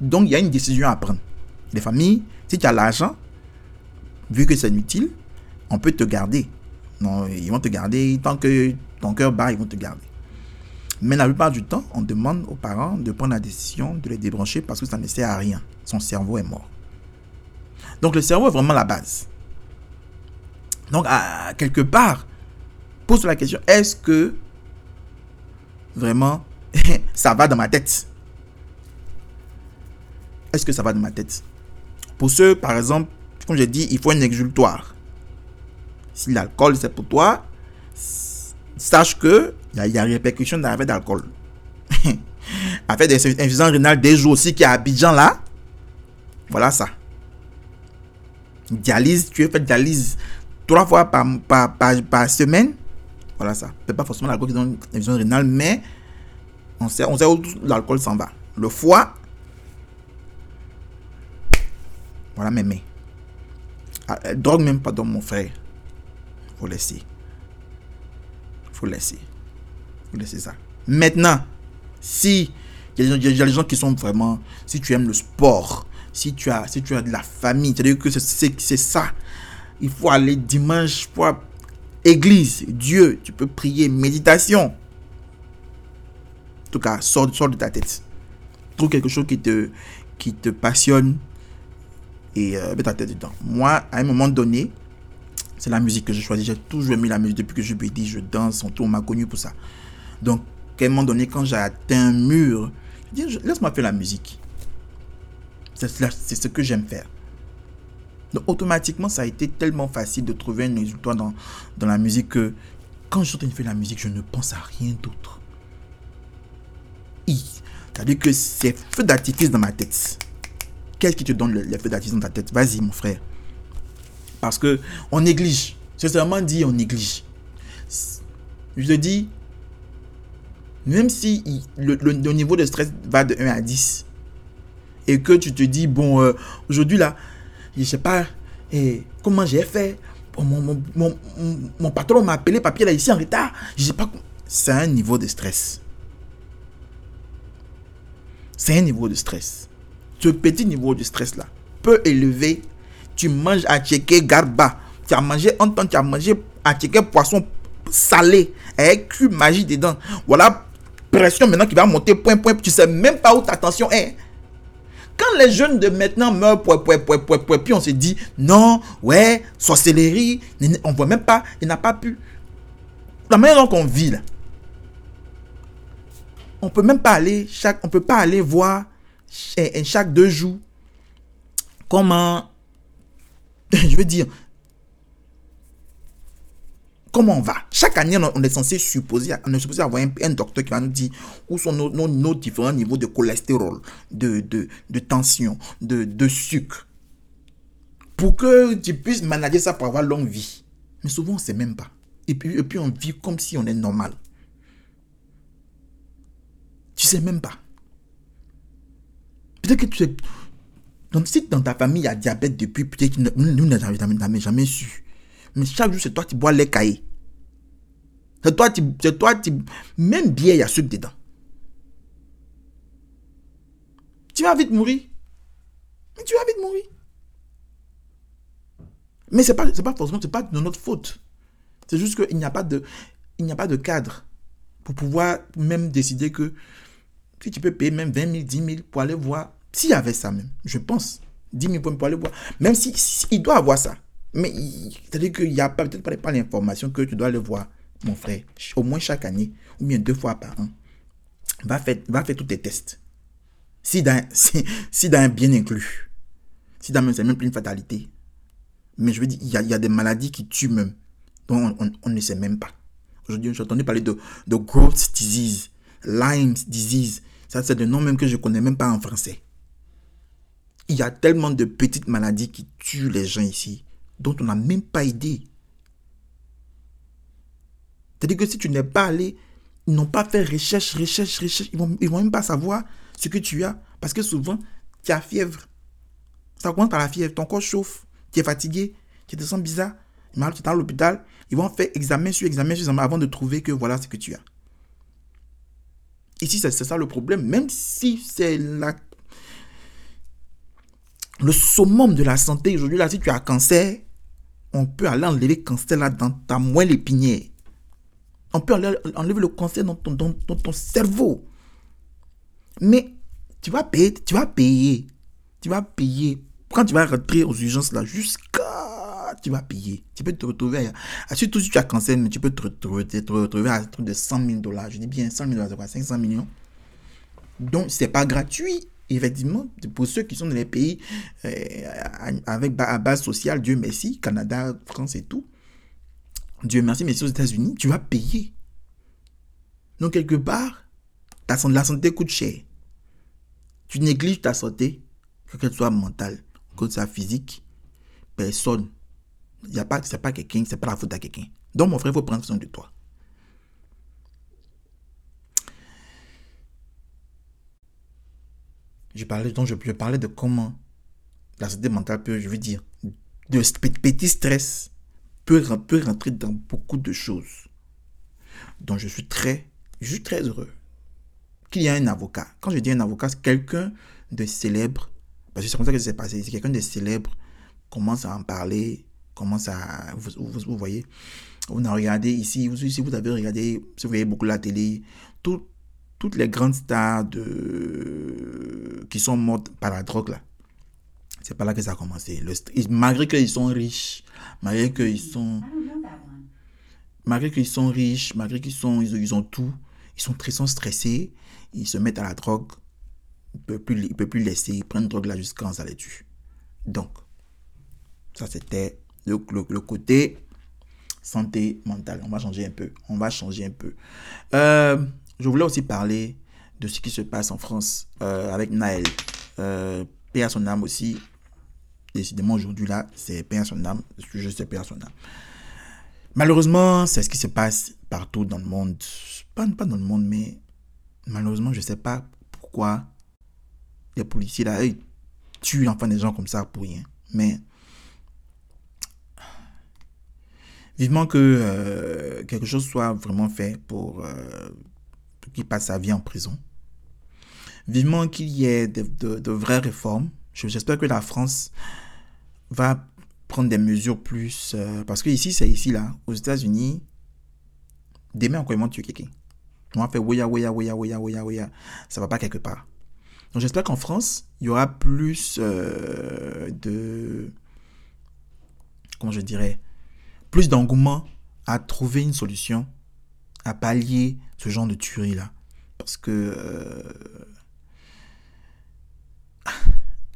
Donc, il y a une décision à prendre. Les familles, si tu as l'argent, vu que c'est inutile, on peut te garder. Non, ils vont te garder tant que ton cœur bat, ils vont te garder. Mais la plupart du temps, on demande aux parents de prendre la décision de les débrancher parce que ça ne sert à rien. Son cerveau est mort. Donc le cerveau est vraiment la base. Donc, à quelque part, pose la question, est-ce que vraiment ça va dans ma tête? Est-ce que ça va dans ma tête? Pour ceux, par exemple, comme j'ai dit, il faut un exultoire. Si l'alcool c'est pour toi, sache que il y, a répercussion dans d'alcool. affaire d'insuffisance rénale des jours aussi qui est à Abidjan là. Voilà ça. Dialyse, tu es fait dialyse trois fois par, semaine. Voilà ça. C'est pas forcément l'alcool insuffisance rénale, mais on sait, on sait où l'alcool s'en va. Le foie. Voilà mes mains. Ah, drogue même pas dans mon frère. Faut laisser. Faut laisser. Faut laisser ça. Maintenant, si il a des gens qui sont vraiment, si tu aimes le sport, si tu as, si tu as de la famille, c'est-à-dire que c'est ça. Il faut aller dimanche, pour église, Dieu, tu peux prier, méditation. En tout cas, sors, sors de ta tête. Trouve quelque chose qui te, qui te passionne et euh, mets ta tête dedans. Moi, à un moment donné, c'est la musique que j'ai choisi. J'ai toujours aimé la musique depuis que je dis, je danse, on m'a connu pour ça. Donc, à un moment donné, quand j'ai atteint un mur, je dis, laisse-moi faire la musique. C'est ce que j'aime faire. Donc, automatiquement, ça a été tellement facile de trouver un résultat dans, la musique que quand je suis en train de faire la musique, je ne pense à rien d'autre. C'est-à-dire que c'est feu d'artifice dans ma tête. Qu'est-ce qui te donne le, feu d'artifice dans ta tête? Vas-y, mon frère. Parce que on néglige. C'est seulement dit on néglige. Je te dis, même si le, niveau de stress va de 1 à 10, et que tu te dis, bon, euh, aujourd'hui là, je sais pas et comment j'ai fait? Mon, mon, mon, patron m'a appelé, papier là, ici en retard. Je sais pas. C'est un niveau de stress. C'est un niveau de stress. Ce petit niveau de stress là peut élever. Tu manges à checker garba. Tu as mangé en temps, tu as mangé à checker poisson salé avec cul magie dedans. Voilà pression maintenant qui va monter point point. Tu sais même pas où ta tension est. Quand les jeunes de maintenant meurent, puis on se dit, non, ouais, sorcellerie, on voit même pas, il n'a pas pu. La manière dont on vit là, on peut même pas aller chaque, on peut pas aller voir chaque deux jours comment, je veux dire, comment on va? Chaque année, on est censé supposer, on est supposé avoir un, docteur qui va nous dire où sont nos, différents niveaux de cholestérol, de, de, tension, de, de, sucre. Pour que tu puisses manager ça pour avoir longue vie. Mais souvent, on ne sait même pas. Et puis, et puis, on vit comme si on est normal. Tu sais même pas. Peut-être que tu sais. Donc, si dans ta famille il y a diabète depuis, peut-être que nous n'avons jamais su. Mais chaque jour, c'est toi qui bois les cahiers. C'est toi. C'est toi. Même bien, il y a sucre dedans. Tu vas vite mourir. Mais tu vas vite mourir. Mais c'est pas, pas forcément, pas de notre faute. C'est juste qu'il n'y a pas de, il a pas de cadre pour pouvoir même décider que si tu peux payer même 20 000, 10 000 pour aller voir, s'il y avait ça même, je pense, 10 000 pour aller voir, même s'il si, doit avoir ça, mais c'est-à-dire qu'il n'y a peut-être pas, l'information que tu dois le voir, mon frère, au moins chaque année, ou bien deux fois par an. Va faire, va faire tous tes tests. Si dans, si, dans un bien inclus. Si dans c'est même plus une fatalité. Mais je veux dire, il y a, des maladies qui tuent même. dont on, ne sait même pas. Aujourd'hui, j'ai entendu parler de, de growth disease, Lyme disease. Ça, c'est des noms même que je connais même pas en français. Il y a tellement de petites maladies qui tuent les gens ici, dont on n'a même pas idée. C'est-à-dire que si tu n'es pas allé, ils n'ont pas fait recherche, recherche, recherche, ils vont, ils vont même pas savoir ce que tu as. Parce que souvent, tu as fièvre. Ça commence par la fièvre, ton corps chauffe, tu es fatigué, tu te sens bizarre. Tu es à l'hôpital, ils vont faire examen sur examen sur examen avant de trouver que voilà ce que tu as. Ici, c'est ça le problème. Même si c'est la... le summum de la santé aujourd'hui, là, si tu as cancer, on peut aller enlever le cancer là dans ta moelle épinière. On peut enlever le cancer dans ton, cerveau. Mais tu vas payer, tu vas payer. Tu vas payer. Quand tu vas rentrer aux urgences là, jusqu'à tu vas payer. Tu peux te retrouver, à, surtout si tu as cancer, mais tu peux te retrouver, à un de 100 000 dollars. Je dis bien 100 000 dollars, c'est quoi? 500 millions. Donc, c'est pas gratuit. Effectivement, pour ceux qui sont dans les pays euh, avec à base sociale, Dieu merci, Canada, France et tout, Dieu merci, mais aux États-Unis, tu vas payer. Donc, quelque part, ta, la santé coûte cher. Tu négliges ta santé, que qu'elle soit mentale, que soit physique, personne il a pas, c'est pas quelqu'un, c'est pas la faute à quelqu'un. Donc, mon frère, il faut prendre soin de toi. Je parlais, donc je, parlais de comment la santé mentale peut, je veux dire, de petit stress peut, peut rentrer dans beaucoup de choses. Donc, je suis très, je suis très heureux qu'il y ait un avocat. Quand je dis un avocat, c'est quelqu'un de célèbre, parce que c'est comme ça que ça s'est passé, c'est quelqu'un de célèbre, commence à en parler, comment ça, vous, vous, voyez, on a regardé ici, vous, si vous avez regardé, si vous voyez beaucoup la télé, toutes les grandes stars de, qui sont mortes par la drogue, là, c'est pas là que ça a commencé. Le, malgré qu'ils sont riches, malgré qu'ils sont... Malgré qu'ils sont riches, malgré qu'ils sont, ils, ont tout, ils sont très sont stressés, ils se mettent à la drogue, ils ne peuvent plus, ils peuvent plus laisser, ils prennent drogue là jusqu'à quand ça les tue. Donc, ça c'était le, le, côté santé mentale. On va changer un peu. On va changer un peu. Euh, je voulais aussi parler de ce qui se passe en France euh, avec Naël. Euh, paix à son âme aussi. Décidément, aujourd'hui, là, c'est paix son âme. Sais paix son âme. Malheureusement, c'est ce qui se passe partout dans le monde. Pas, pas dans le monde, mais malheureusement, je ne sais pas pourquoi les policiers, là, ils tuent enfin des gens comme ça pour rien. Mais Vivement que euh, quelque chose soit vraiment fait pour, euh, qu'il passe sa vie en prison. Vivement qu'il y ait de, vraies réformes. J'espère que la France va prendre des mesures plus... Euh, parce que ici, c'est ici, là, aux États-Unis, demain, encore, ils vont tuer quelqu'un. On va faire ouya, ouya, ouya, ouya, ouya, ouya. Ça va pas quelque part. Donc j'espère qu'en France, il y aura plus de... Comment je dirais plus d'engouement à trouver une solution, à pallier ce genre de tuerie-là. Parce que... Euh,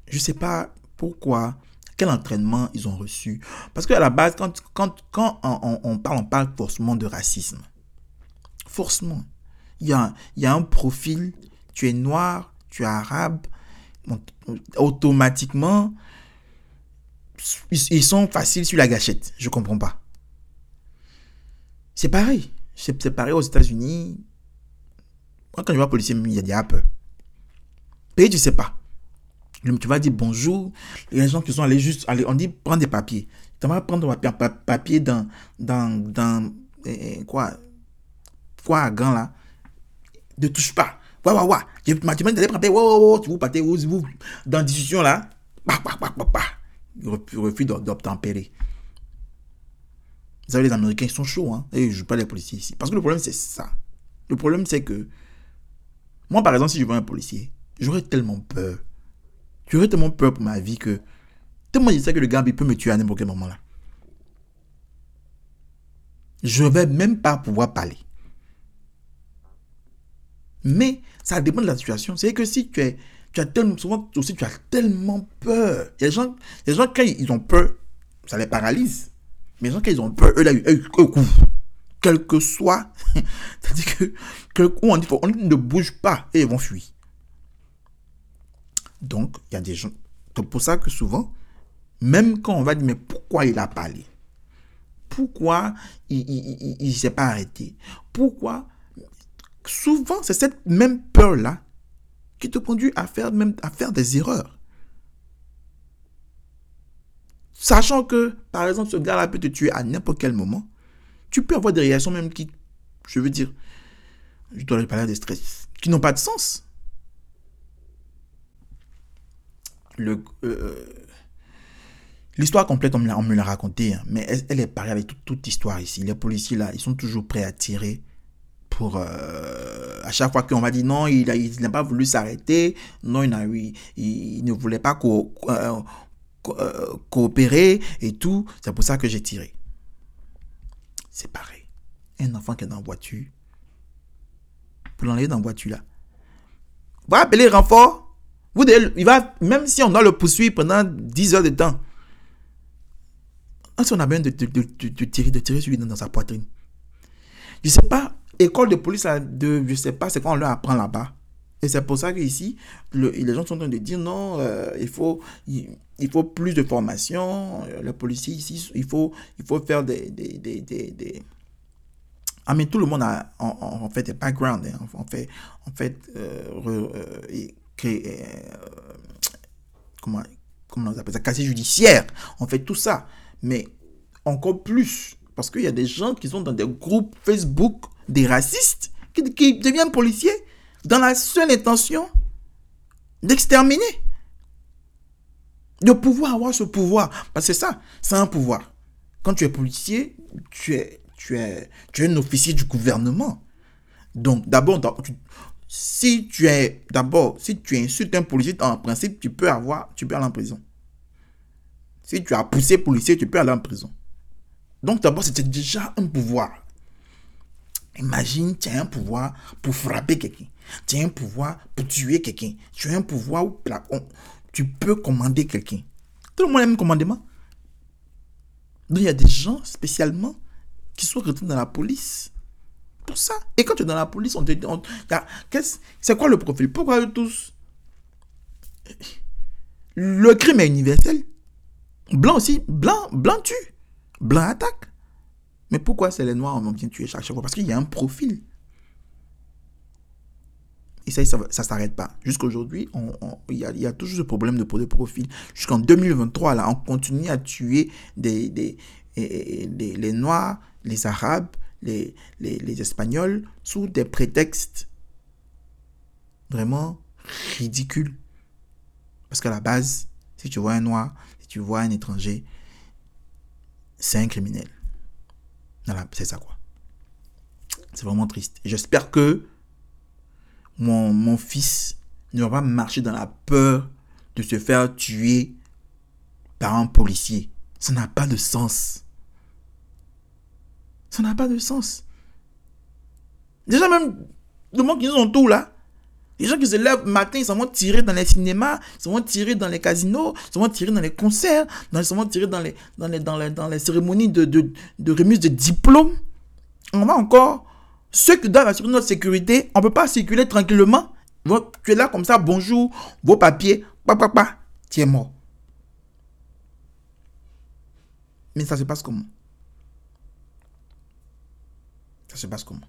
je sais pas pourquoi, quel entraînement ils ont reçu. Parce qu'à la base, quand, quand, quand on, parle, on parle forcément de racisme. Forcément. Il y a, il y a un profil, tu es noir, tu es arabe, automatiquement, ils sont faciles sur la gâchette. Je comprends pas. C'est pareil. C'est pareil aux États-Unis. Moi, quand je vois policier, il y a des peur. Et tu sais pas. Tu vas dire bonjour. Les gens qui sont allés juste. on dit prends des papiers. Tu vas prendre un papier dans. dans, dans eh, eh, quoi? Quoi à là? Ne touche pas. Wa wa wa. Tu m'as dit d'aller prendre. Wa wa Tu vous partez. Vous, dans la discussion là. Pa pa pa pa pa. Refus d'obtempérer. Vous savez, les Américains, ils sont chauds, hein. Et je ne pas les policiers ici. Parce que le problème, c'est ça. Le problème, c'est que. Moi, par exemple, si je vois un policier, j'aurais tellement peur. J'aurais tellement peur pour ma vie que. Tellement je sais que le gars, peut me tuer à n'importe quel moment là. Je ne vais même pas pouvoir parler. Mais ça dépend de la situation. C'est que si tu es. Tu as tellement. Aussi, tu as tellement peur. Il y a des gens, des gens quand ils ont peur, ça les paralyse. Mais gens, quand ils ont peur, eux, là, eux, couvrent. Quel que soit. C'est-à-dire que, que on dit, on ne bouge pas et ils vont fuir. Donc, il y a des gens. C'est pour ça que souvent, même quand on va dire, mais pourquoi il a parlé? Pourquoi il ne s'est pas arrêté? Pourquoi? Souvent, c'est cette même peur-là qui te conduit à faire, même, à faire des erreurs. Sachant que, par exemple, ce gars-là peut te tuer à n'importe quel moment, tu peux avoir des réactions même qui, je veux dire, je dois parler de stress, qui n'ont pas de sens. Le, euh, L'histoire complète, on me l'a racontée, hein, mais elle, est pareille avec toute, l'histoire ici. Les policiers, là, ils sont toujours prêts à tirer pour... Euh, à chaque fois qu'on va dire non, il n'a pas voulu s'arrêter, non, il, a, il, il, ne voulait pas euh, coopérer et tout. C'est pour ça que j'ai tiré. C'est pareil. Un enfant qui est dans la voiture, pour l'enlever dans la voiture, là, va appeler renfort? Vous il va, même si on doit le poursuivre pendant 10 heures de temps, on a besoin de, tirer, de tirer sur lui dans, sa poitrine. Je ne sais pas, école de police, de, je ne sais pas, c'est quoi on leur apprend là-bas. Et c'est pour ça qu'ici, les gens sont en train de dire non, euh, il, faut, il, faut plus de formation. Euh, les policiers ici, il faut, il faut faire des. Ah, mais tout le monde a en, fait des backgrounds. Hein. fait, euh, comment, comment on appelle ça Casier judiciaire. On fait tout ça mais encore plus, parce qu'il y a des gens qui sont dans des groupes Facebook, des racistes, qui, deviennent policiers dans la seule intention d'exterminer. De pouvoir avoir ce pouvoir. Parce que ça, c'est un pouvoir. Quand tu es policier, tu es, tu es, tu es un officier du gouvernement. Donc, d'abord, si tu es, d'abord, si tu insultes un policier, en principe, tu peux avoir, tu peux aller en prison. Si tu as poussé policier, tu peux aller en prison. Donc d'abord, c'était déjà un pouvoir. Imagine, tu as un pouvoir pour frapper quelqu'un. Tu as un pouvoir pour tuer quelqu'un. Tu as un pouvoir où tu peux commander quelqu'un. Tout le monde aime commandement. Donc il y a des gens spécialement qui sont retenus dans la police ça. Et quand tu es dans la police, on te dit, c'est quoi le profil? Pourquoi tous? Le crime est universel. Blanc aussi, blanc, blanc tue. Blanc attaque. Mais pourquoi c'est les noirs on vient tuer chaque fois? Parce qu'il y a un profil. Et ça, ça s'arrête pas. Jusqu'aujourd'hui, il y, a toujours ce problème de, de profil. Jusqu'en 2023, là, on continue à tuer des, des, les Noirs, les Arabes, les, les, Espagnols sous des prétextes vraiment ridicules. Parce qu'à la base, si tu vois un Noir, tu vois un étranger, c'est un criminel. C'est ça quoi. C'est vraiment triste. J'espère que mon, mon fils ne va pas marcher dans la peur de se faire tuer par un policier. Ça n'a pas de sens. Ça n'a pas de sens. Déjà même, le monde qui nous entoure là, les gens qui se lèvent matin, ils s'en vont tirer dans les cinémas, ils s'en vont tirer dans les casinos, ils s'en vont tirer dans les concerts, ils s'en vont tirer dans les, dans les, dans les, dans les cérémonies de, de, de remise de diplômes. On va encore. Ceux qui doivent assurer notre sécurité, on ne peut pas circuler tranquillement. Tu es là comme ça, bonjour, vos papiers, papa, papa, tu es mort. Mais ça se passe comment? Ça se passe comment?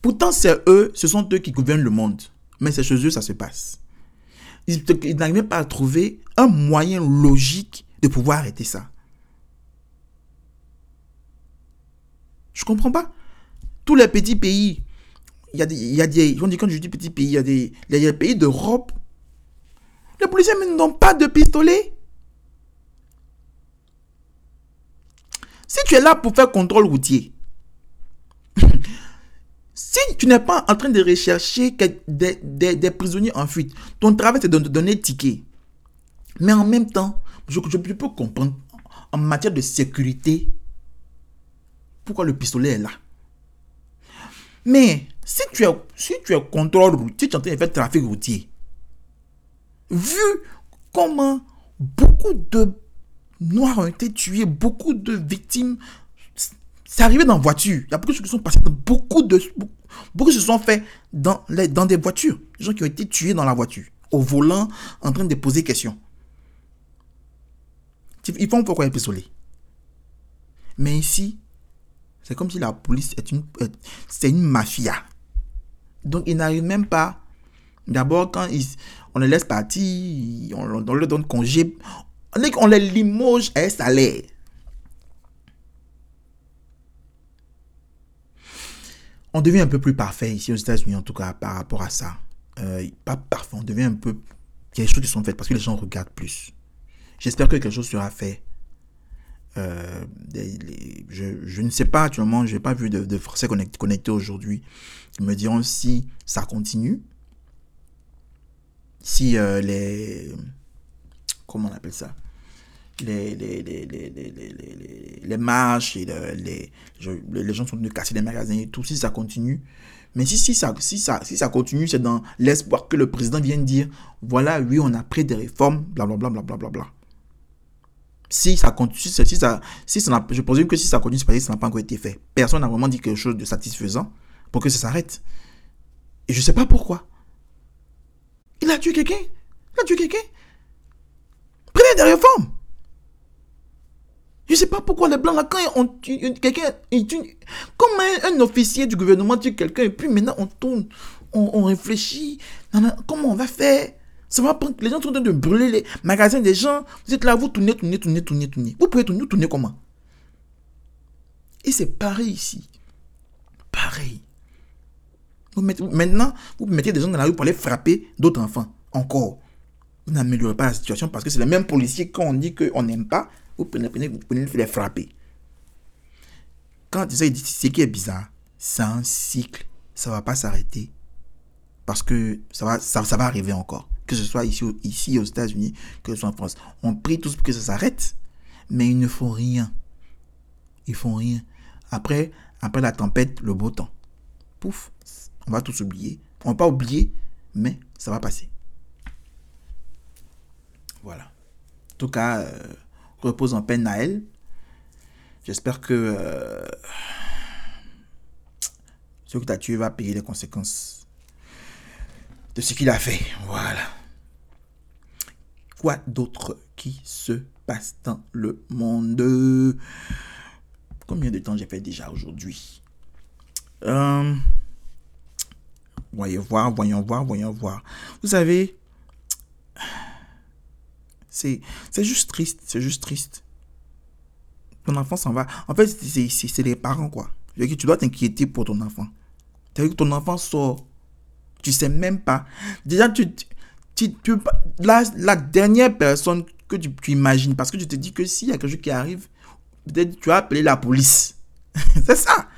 Pourtant, c'est eux, ce sont eux qui gouvernent le monde. Mais c'est chez eux, ça se passe. Ils, n'arrivent pas à trouver un moyen logique de pouvoir arrêter ça. Je comprends pas. Tous les petits pays, il y a des, y quand je dis petits pays, il y des pays d'Europe. Les policiers n'ont pas de pistolet. Si tu es là pour faire contrôle routier, si tu n'es pas en train de rechercher des, prisonniers en fuite, ton travail c'est de donner ticket. Mais en même temps, je, peux comprendre en matière de sécurité pourquoi le pistolet est là. Mais si tu es, si tu es contrôle routier, tu es en train de faire trafic routier, vu comment beaucoup de Noirs ont été tués, beaucoup de victimes c'est arrivé dans la voiture. Il y a beaucoup de choses qui sont passées beaucoup de, Beaucoup se sont faits dans, les, dans des voitures. Des gens qui ont été tués dans la voiture, au volant, en train de poser questions. Ils font pourquoi isolés. Mais ici, c'est comme si la police est une, c'est une mafia. Donc, ils n'arrivent même pas. D'abord, quand ils, on les laisse partir, on leur donne congé, on, les limoge à un salaire. on devient un peu plus parfait ici aux États-Unis, en tout cas, par rapport à ça. Euh, pas parfait, on devient un peu. Il y a des choses qui sont faites parce que les gens regardent plus. J'espère que quelque chose sera fait. Euh, je, ne sais pas, actuellement, je n'ai pas vu de, Français connectés, aujourd'hui qui me diront si ça continue. Si euh, les. Comment on appelle ça les, les, les, les, les marches et les, les gens sont venus casser les magasins et tout, si ça continue. Mais si, si, ça, si, ça, si ça continue, c'est dans l'espoir que le président vienne dire, voilà, oui, on a pris des réformes, blablabla, blablabla. Bla, bla, Si ça continue, si, ça, si je présume que si ça continue, c'est parce que ça n'a pas encore été fait. Personne n'a vraiment dit quelque chose de satisfaisant pour que ça s'arrête. Et je ne sais pas pourquoi. Il a tué quelqu'un. Il a tué quelqu'un. Prenez des réformes. Je ne sais pas pourquoi les blancs, là, quand on quelqu'un, comme un, officier du gouvernement tue quelqu'un, et puis maintenant on tourne, on, réfléchit, comment on va faire? Ça va prendre, les gens sont en train de brûler les magasins des gens. Vous êtes là, vous tournez, tournez, tournez, tournez, tournez. Vous pouvez tourner, tourner comment? Et c'est pareil ici. Pareil. Maintenant, vous mettez des gens dans la rue pour aller frapper d'autres enfants. Encore. Vous n'améliorez pas la situation parce que c'est les mêmes policiers qu'on dit qu'on n'aime pas vous prenez, vous prenez les frapper. Quand ça, dit ce qui est bizarre, c'est un cycle. Ça ne va pas s'arrêter. Parce que ça va, ça, va arriver encore. Que ce soit ici, ici aux États-Unis, que ce soit en France. On prie tous pour que ça s'arrête. Mais ils ne font rien. Ils font rien. Après, après la tempête, le beau temps. Pouf, on va tous oublier. On va pas oublier, mais ça va passer. Voilà. En tout cas, euh, repose en paix Naël. J'espère que euh, ce que tu as tué va payer les conséquences de ce qu'il a fait. Voilà. Quoi d'autre qui se passe dans le monde? Combien de temps j'ai fait déjà aujourd'hui? Euh, Voyons voir, voyons voir, voyons voir. Vous savez, c'est juste triste, c'est juste triste. Ton enfant s'en va. En fait, c'est les parents, quoi. Tu dois t'inquiéter pour ton enfant. que ton enfant sort. Tu sais même pas. Déjà, tu, tu, tu la, la, dernière personne que tu, imagines, parce que tu te dis que s'il y a quelque chose qui arrive, tu vas appeler la police. c'est ça.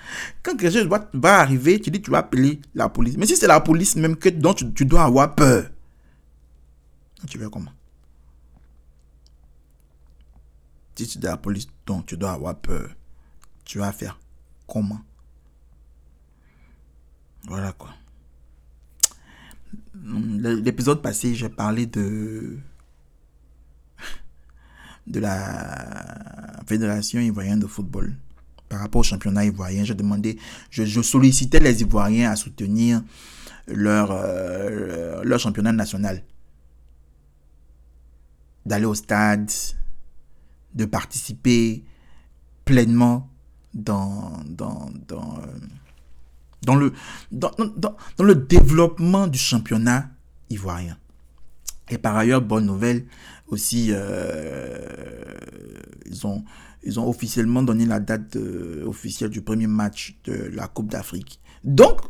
Quand quelque chose va, arriver, tu dis tu vas appeler la police. Mais si c'est la police même que, dont tu, tu dois avoir peur, tu veux comment? Es de la police dont tu dois avoir peur, tu vas faire comment? Voilà quoi. L'épisode passé, j'ai parlé de de la Fédération ivoirienne de football par rapport au championnat ivoirien. J'ai demandé, je, sollicitais les Ivoiriens à soutenir leur, euh, leur championnat national. D'aller au stade, de participer pleinement dans, dans, dans, euh, dans le, dans, dans, le développement du championnat ivoirien. Et par ailleurs, bonne nouvelle aussi, euh, ils, ont, ils ont officiellement donné la date euh, officielle du premier match de la Coupe d'Afrique. Donc,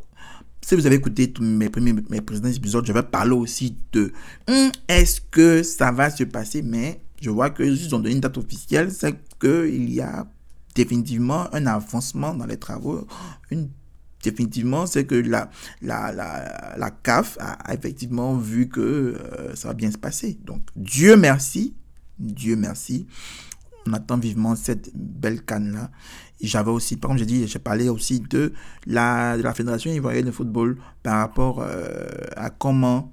si vous avez écouté tous mes premiers mes précédents épisodes, je vais parler aussi de hum, est-ce que ça va se passer, mais je vois qu'ils ont donné une date officielle, c'est qu'il y a définitivement un avancement dans les travaux. Définitivement, c'est que la, la, la, la, CAF a effectivement vu que euh, ça va bien se passer. Donc, Dieu merci. Dieu merci. On attend vivement cette belle canne-là. J'avais aussi, par exemple, j'ai dit, j'ai parlé aussi de la, de la Fédération ivoirienne de football par rapport euh, à comment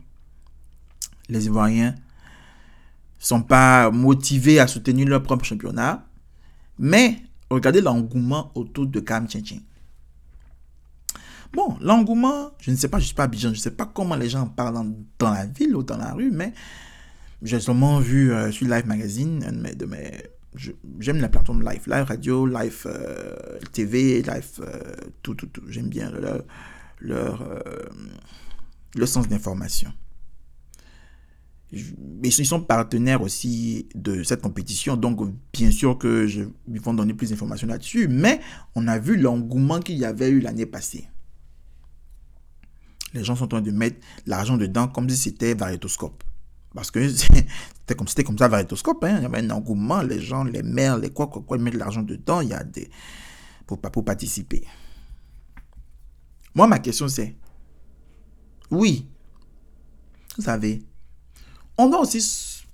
les Ivoiriens sont pas motivés à soutenir leur propre championnat. Mais regardez l'engouement autour de Cam Tchin Bon, l'engouement, je ne sais pas, je ne suis pas Abidjan, je ne sais pas comment les gens parlent dans, la ville ou dans la rue, mais j'ai seulement vu euh, sur Live Magazine, de j'aime la plateforme Live, Live Radio, Live euh, TV, Live euh, tout, tout, tout. J'aime bien leur, leur le sens d'information. Mais ils sont partenaires aussi de cette compétition, donc bien sûr que je, ils vont donner plus d'informations là-dessus, mais on a vu l'engouement qu'il y avait eu l'année passée. Les gens sont en train de mettre l'argent dedans comme si c'était variétoscope. Parce que c'était comme, comme ça, variétoscope. Hein. Il y avait un engouement, les gens, les maires, les quoi, quoi, quoi, ils mettent l'argent dedans, il y a des... Pour, pour participer. Moi, ma question, c'est, oui, vous savez, on doit aussi...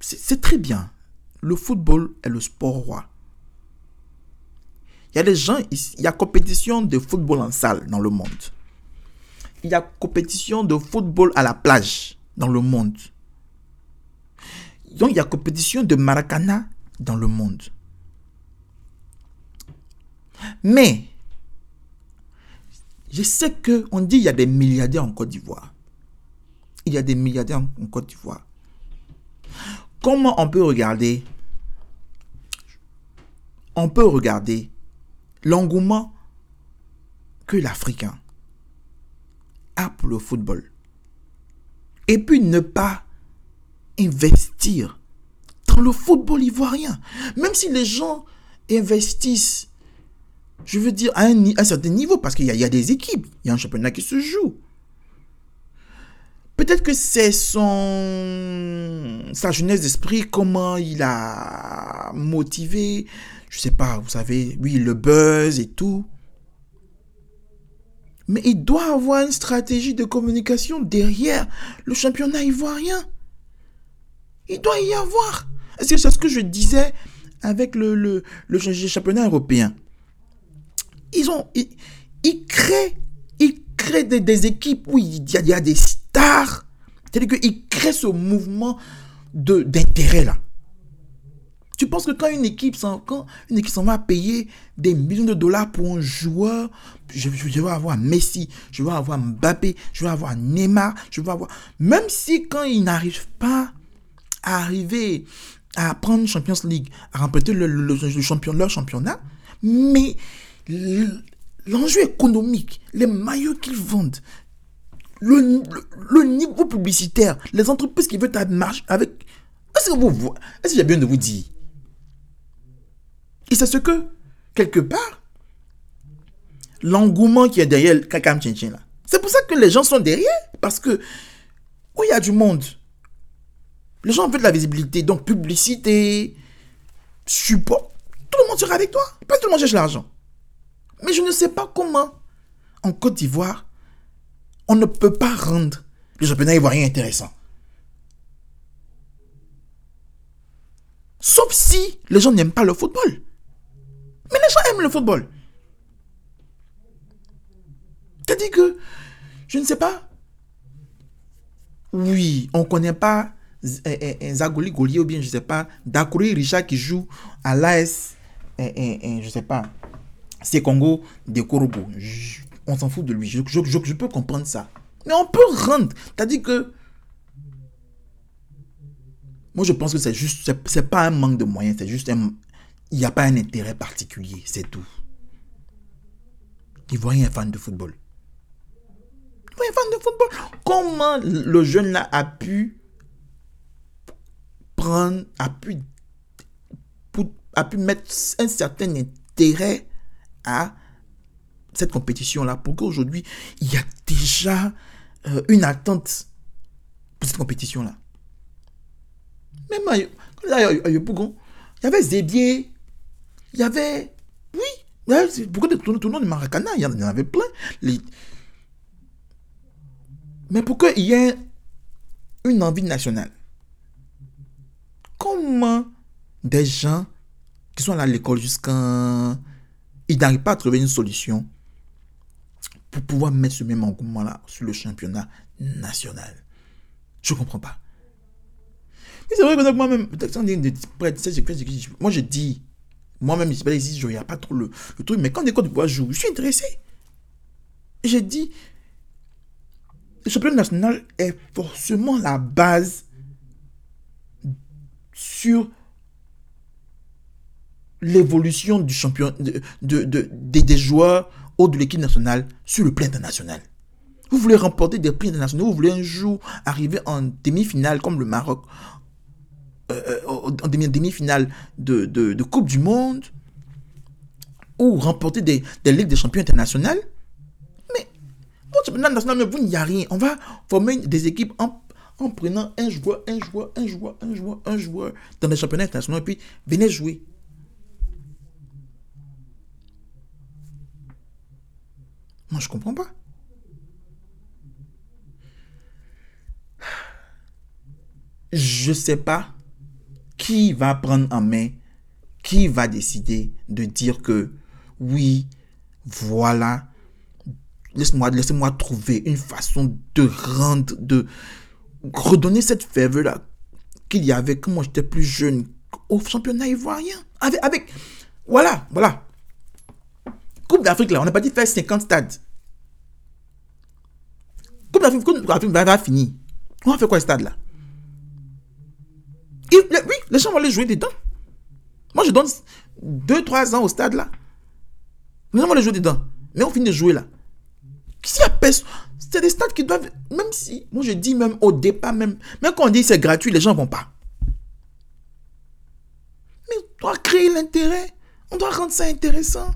C'est très bien. Le football est le sport roi. Il y a des gens, il y a compétition de football en salle dans le monde. Il y a compétition de football à la plage dans le monde. Donc il y a compétition de maracana dans le monde. Mais, je sais qu'on dit qu'il y a des milliardaires en Côte d'Ivoire. Il y a des milliardaires en Côte d'Ivoire. Comment on peut regarder On peut regarder l'engouement que l'Africain a pour le football et puis ne pas investir dans le football ivoirien? Même si les gens investissent, je veux dire, à un, certain niveau, parce qu'il y, a des équipes, il y a un championnat qui se joue. Peut-être que c'est son sa jeunesse d'esprit, comment il a motivé, je sais pas, vous savez, oui, le buzz et tout. Mais il doit avoir une stratégie de communication derrière le championnat ivoirien. Il doit y avoir. C'est ce que je disais avec le, le, championnat européen? Ils ont. Ils, créent, ils créent des, équipes où il y, a, il y a des C'est-à-dire qu'ils créent ce mouvement d'intérêt là. Tu penses que quand une équipe s'en, quand une équipe s'en va payer des millions de dollars pour un joueur, je, vais avoir Messi, je vais avoir Mbappé, je vais avoir Neymar, je vais avoir... Même si quand ils n'arrivent pas à arriver à prendre Champions League, à remporter le, champion, leur championnat, mais l'enjeu économique, les maillots qu'ils vendent, le, le, niveau publicitaire, les entreprises qui veulent marcher avec... Est-ce que vous Est-ce que j'ai bien de vous dire? Et c'est ce que, quelque part, l'engouement qui est derrière Kakam Chinchin là. C'est pour ça que les gens sont derrière. Parce que, où il y a du monde, les gens veulent de la visibilité. Donc, publicité, support. Tout le monde sera avec toi. Pas tout le monde cherche l'argent. Mais je ne sais pas comment, en Côte d'Ivoire, on ne peut pas rendre le championnat ivoirien intéressant. Sauf si les gens n'aiment pas le football. Mais les gens aiment le football. T'as dit que, je ne sais pas. Oui, on ne connaît pas eh, eh, Zagoli Golier ou bien, je ne sais pas, Dakuri Richard qui joue à l'AS, je ne sais pas, c'est Congo de Korobo. On s'en fout de lui. Je, peux comprendre ça. Mais on peut rendre. Dit que. Moi, je pense que c'est juste. C'est pas un manque de moyens, c'est juste un, il n'y a pas un intérêt particulier, c'est tout. L'Ivoirien est fan de football. L'Ivoirien est fan de football. Comment le jeune là a pu prendre, a pu, a pu mettre un certain intérêt à cette compétition-là pour qu'aujourd'hui, il y a déjà euh, une attente pour cette compétition-là. Même là, il y avait Zébier, il y avait. Oui, beaucoup de tournois de Maracana, il y en avait plein. Mais pourquoi il y ait une envie nationale Comment des gens qui sont à l'école jusqu'à. Ils n'arrivent pas à trouver une solution pour pouvoir mettre ce même engouement-là sur le championnat national. Je comprends pas. c'est vrai que moi-même, moi je dis, moi-même, je ne sais pas trop le, truc, mais quand les Côte d'Ivoire jouent, je suis intéressé. j'ai dit, le championnat national est forcément la base sur l'évolution du champion, de, des joueurs ou de l'équipe nationale sur le plan international. Vous voulez remporter des prix internationaux, vous voulez un jour arriver en demi-finale comme le Maroc, euh, euh, en demi-finale de, Coupe du Monde, ou remporter des, Ligues des champions internationales? Mais championnat national, vous n'y a rien. On va former des équipes en, en prenant un joueur, un joueur, un joueur, un joueur, un joueur dans les championnats internationaux et puis venez jouer. Moi, je comprends pas. Je sais pas qui va prendre en main, qui va décider de dire que oui, voilà, laisse-moi trouver une façon de rendre, de redonner cette fève-là qu'il y avait quand moi j'étais plus jeune au championnat ivoirien. Avec, voilà, voilà. Coupe d'Afrique, là, on n'a pas dit faire 50 stades. Coupe d'Afrique, Coupe d'Afrique va, finir. On va faire quoi, stade, là? Oui, les gens vont aller jouer dedans. Moi, je donne 2-3 ans au stade, là. Les gens vont aller jouer dedans. Mais on finit de jouer, là. Y a personne... C'est des stades qui doivent... Même si... Moi, je dis même au départ, même... Même quand on dit c'est gratuit, les gens ne vont pas. Mais on doit créer l'intérêt. On doit rendre ça intéressant.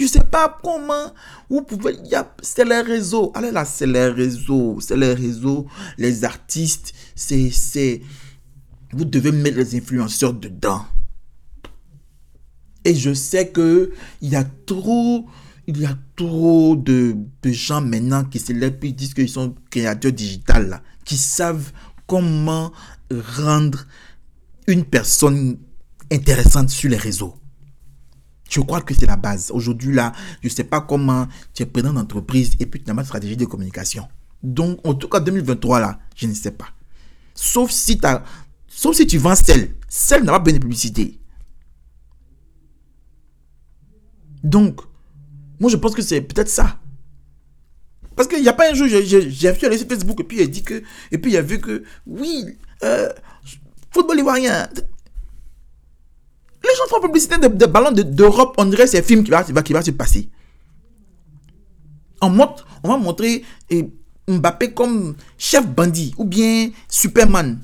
Je ne sais pas comment vous pouvez. C'est les réseaux. Allez là, c'est les réseaux. C'est les réseaux. Les artistes. C'est. Vous devez mettre les influenceurs dedans. Et je sais que il y a trop. Il y a trop de, gens maintenant qui se lèvent et disent qu'ils sont créateurs digitales, qui savent comment rendre une personne intéressante sur les réseaux. Je crois que c'est la base. Aujourd'hui, là, je ne sais pas comment tu es président d'entreprise et puis tu n'as pas de stratégie de communication. Donc, en tout cas, 2023, là, je ne sais pas. Sauf si, sauf si tu vends celle. Celle n'a pas besoin de publicité. Donc, moi, je pense que c'est peut-être ça. Parce qu'il n'y a pas un jour, j'ai vu aller sur Facebook et puis il a dit que. Et puis il a vu que, oui, euh, football ivoirien, les gens font publicité de, ballons d'Europe, on dirait c'est un film qui va, qui va se passer. On, montre, on va montrer eh, Mbappé comme chef bandit ou bien Superman.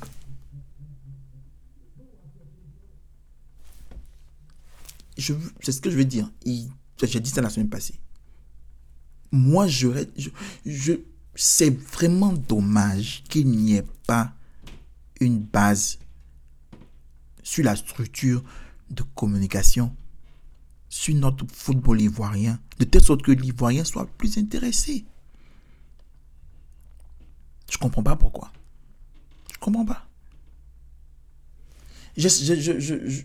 C'est ce que je veux dire. J'ai dit ça la semaine passée. Moi, je, je c'est vraiment dommage qu'il n'y ait pas une base sur la structure de communication sur notre football ivoirien, de telle sorte que l'ivoirien soit plus intéressé. Je comprends pas pourquoi. Je comprends pas. Je, je,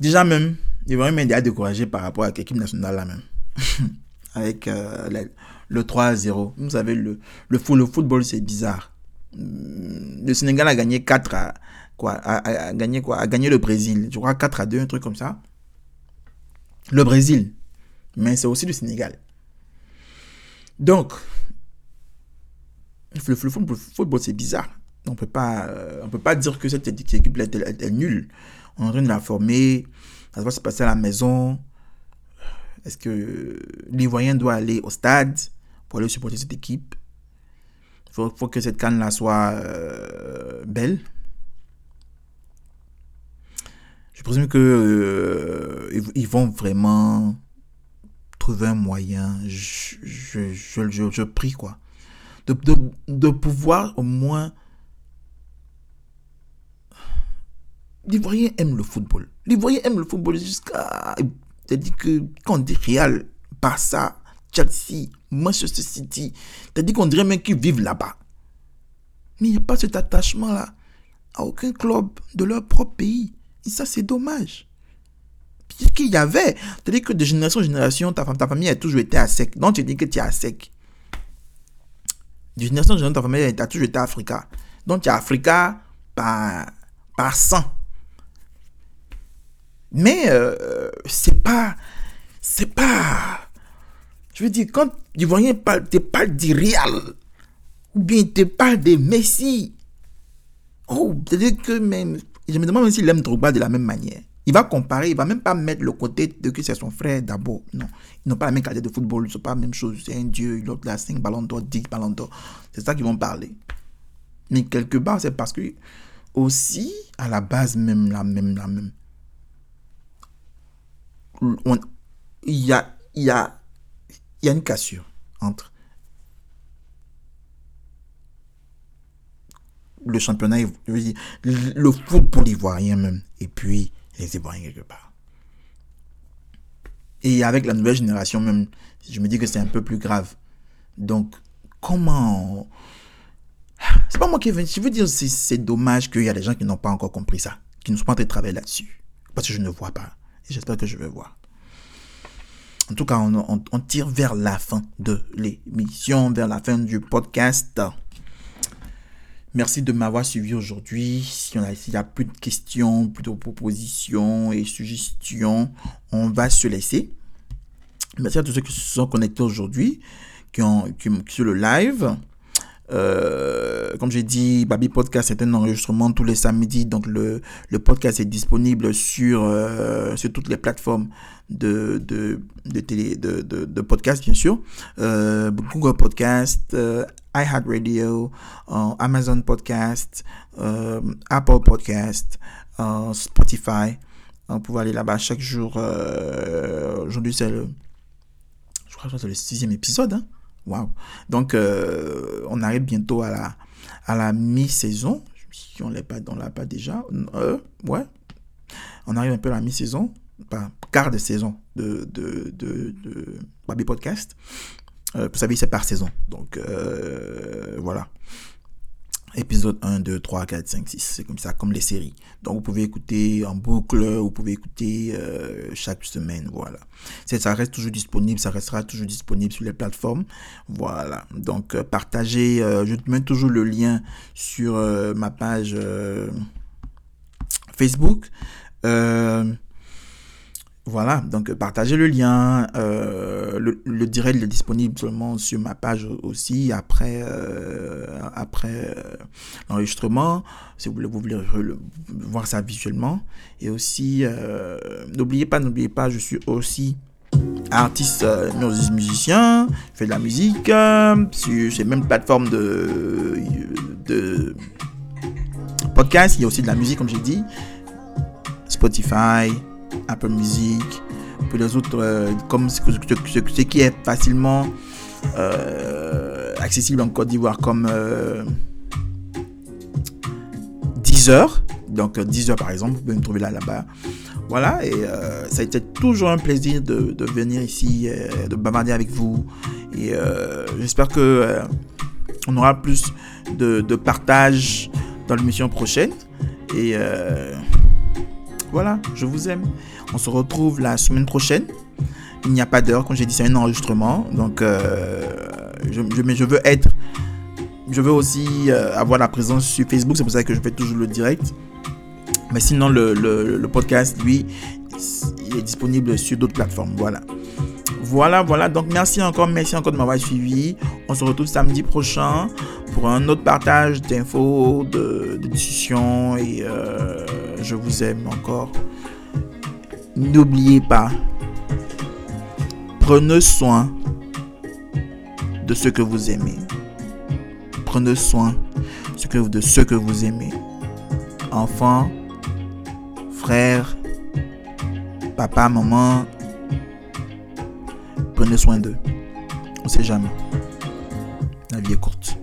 Déjà même, l'Ivoirien m'a découragé par rapport à l'équipe nationale là même. Avec euh, le, 3-0. Vous savez, le, le football c'est bizarre le Sénégal a gagné 4 à, quoi, a, gagné quoi, a gagné le Brésil. Je crois 4 à 2, un truc comme ça. Le Brésil. Mais c'est aussi le Sénégal. Donc, le, football, c'est bizarre. On peut pas, euh, on peut pas dire que cette équipe est, nulle. On est en train de la former. Ça va se passer à la maison. Est-ce que l'Ivoirien doit aller au stade pour aller supporter cette équipe? Faut, faut que cette canne-là soit euh, belle. Je présume que euh, ils vont vraiment trouver un moyen. Je, je, je, je prie quoi. De, de, de, pouvoir au moins. L'Ivoirien aime le football. L'Ivoirien aime le football jusqu'à. C'est-à-dire que quand on dit Real, Barça, Chelsea, Manchester City. C'est-à-dire qu'on dirait même qu'ils vivent là-bas. Mais il n'y a pas cet attachement-là à aucun club de leur propre pays. Et ça, c'est dommage. qu'il y avait. C'est-à-dire que de génération en génération, ta, ta famille a toujours été à sec. Donc, tu dis que tu es à sec. De génération en génération, ta famille a toujours été à Africa. Donc, tu es Africa par, par sang. Mais, euh, c'est pas c'est pas. Je veux dire, quand l'Ivoirien te parle du Real, ou bien il te parle de Messi, oh, c'est-à-dire que même. Je me demande s'il aime Drogba de la même manière. Il va comparer, il va même pas mettre le côté de que c'est son frère d'abord. Non, ils n'ont pas la même qualité de football, c'est pas la même chose. C'est un dieu, l'autre a 5 ballons d'or, 10 ballons d'or. C'est ça qu'ils vont parler. Mais quelque part, c'est parce que aussi, à la base même, la même, la même. Il y a, il y a, il y a une cassure entre le championnat, le foot pour l'ivoirien même, et puis les Ivoiriens quelque part. Et avec la nouvelle génération même, je me dis que c'est un peu plus grave. Donc, comment... C'est pas moi qui je veux dire, c'est dommage qu'il y a des gens qui n'ont pas encore compris ça, qui ne sont pas en train de travailler là-dessus. Parce que je ne vois pas. Et j'espère que je vais voir. En tout cas, on, tire vers la fin de l'émission, vers la fin du podcast. Merci de m'avoir suivi aujourd'hui. S'il n'y a, plus de questions, plus de propositions et suggestions, on va se laisser. Merci à tous ceux qui se sont connectés aujourd'hui, qui ont qui, sur le live. Euh, comme j'ai dit, Baby Podcast est un enregistrement tous les samedis. Donc le, le podcast est disponible sur, euh, sur toutes les plateformes de, de, de, télé, de, de, de podcast, bien sûr. Euh, Google Podcast, iHeartRadio, Amazon Podcast, Apple Podcast, Spotify. Vous pouvez aller là-bas chaque jour. Aujourd'hui, c'est le, le sixième épisode. Hein? Wow. Donc, euh, on arrive bientôt à la, à la mi-saison. Si on on l'a pas déjà. Euh, ouais. On arrive un peu à la mi-saison, pas quart de saison de, de, de, de Baby Podcast. Euh, vous savez, c'est par saison. Donc, euh, voilà. Épisode 1, 2, 3, 4, 5, 6. C'est comme ça, comme les séries. Donc, vous pouvez écouter en boucle, vous pouvez écouter euh, chaque semaine. Voilà. Ça reste toujours disponible, ça restera toujours disponible sur les plateformes. Voilà. Donc, partagez. je mets toujours le lien sur ma page Facebook. Voilà, donc partagez le lien. Euh, le, direct est disponible seulement sur ma page aussi après, euh, euh, l'enregistrement, si vous voulez, vous voulez voir ça visuellement. Et aussi, n'oubliez pas, n'oubliez pas, je suis aussi artiste musicien, je fais de la musique sur ces mêmes plateformes de, de podcast. Il y a aussi de la musique, comme j'ai dit, Spotify. Apple Music, pour les autres, euh, comme ce, qui est facilement euh, accessible en Côte d'Ivoire, comme euh, Deezer. Donc Deezer par exemple, vous pouvez me trouver là là-bas. Voilà, et ça a été toujours un plaisir de, venir ici, de bavarder avec vous. Et j'espère que on aura plus de, de partage dans l'émission prochaine. Et voilà, je vous aime. On se retrouve la semaine prochaine. Il n'y a pas d'heure, comme j'ai dit, c'est un enregistrement. Donc, euh, je, veux être. Je veux aussi euh, avoir la présence sur Facebook, c'est pour ça que je fais toujours le direct. Mais sinon, le, le, podcast, lui, il est disponible sur d'autres plateformes. Voilà. Voilà, voilà. Donc, merci encore, merci encore de m'avoir suivi. On se retrouve samedi prochain pour un autre partage d'infos, de, discussions. Et euh, je vous aime encore. N'oubliez pas, prenez soin de ce que vous aimez. Prenez soin de ce que vous aimez. Enfants, frères, papa, maman, prenez soin d'eux. On ne sait jamais. La vie est courte.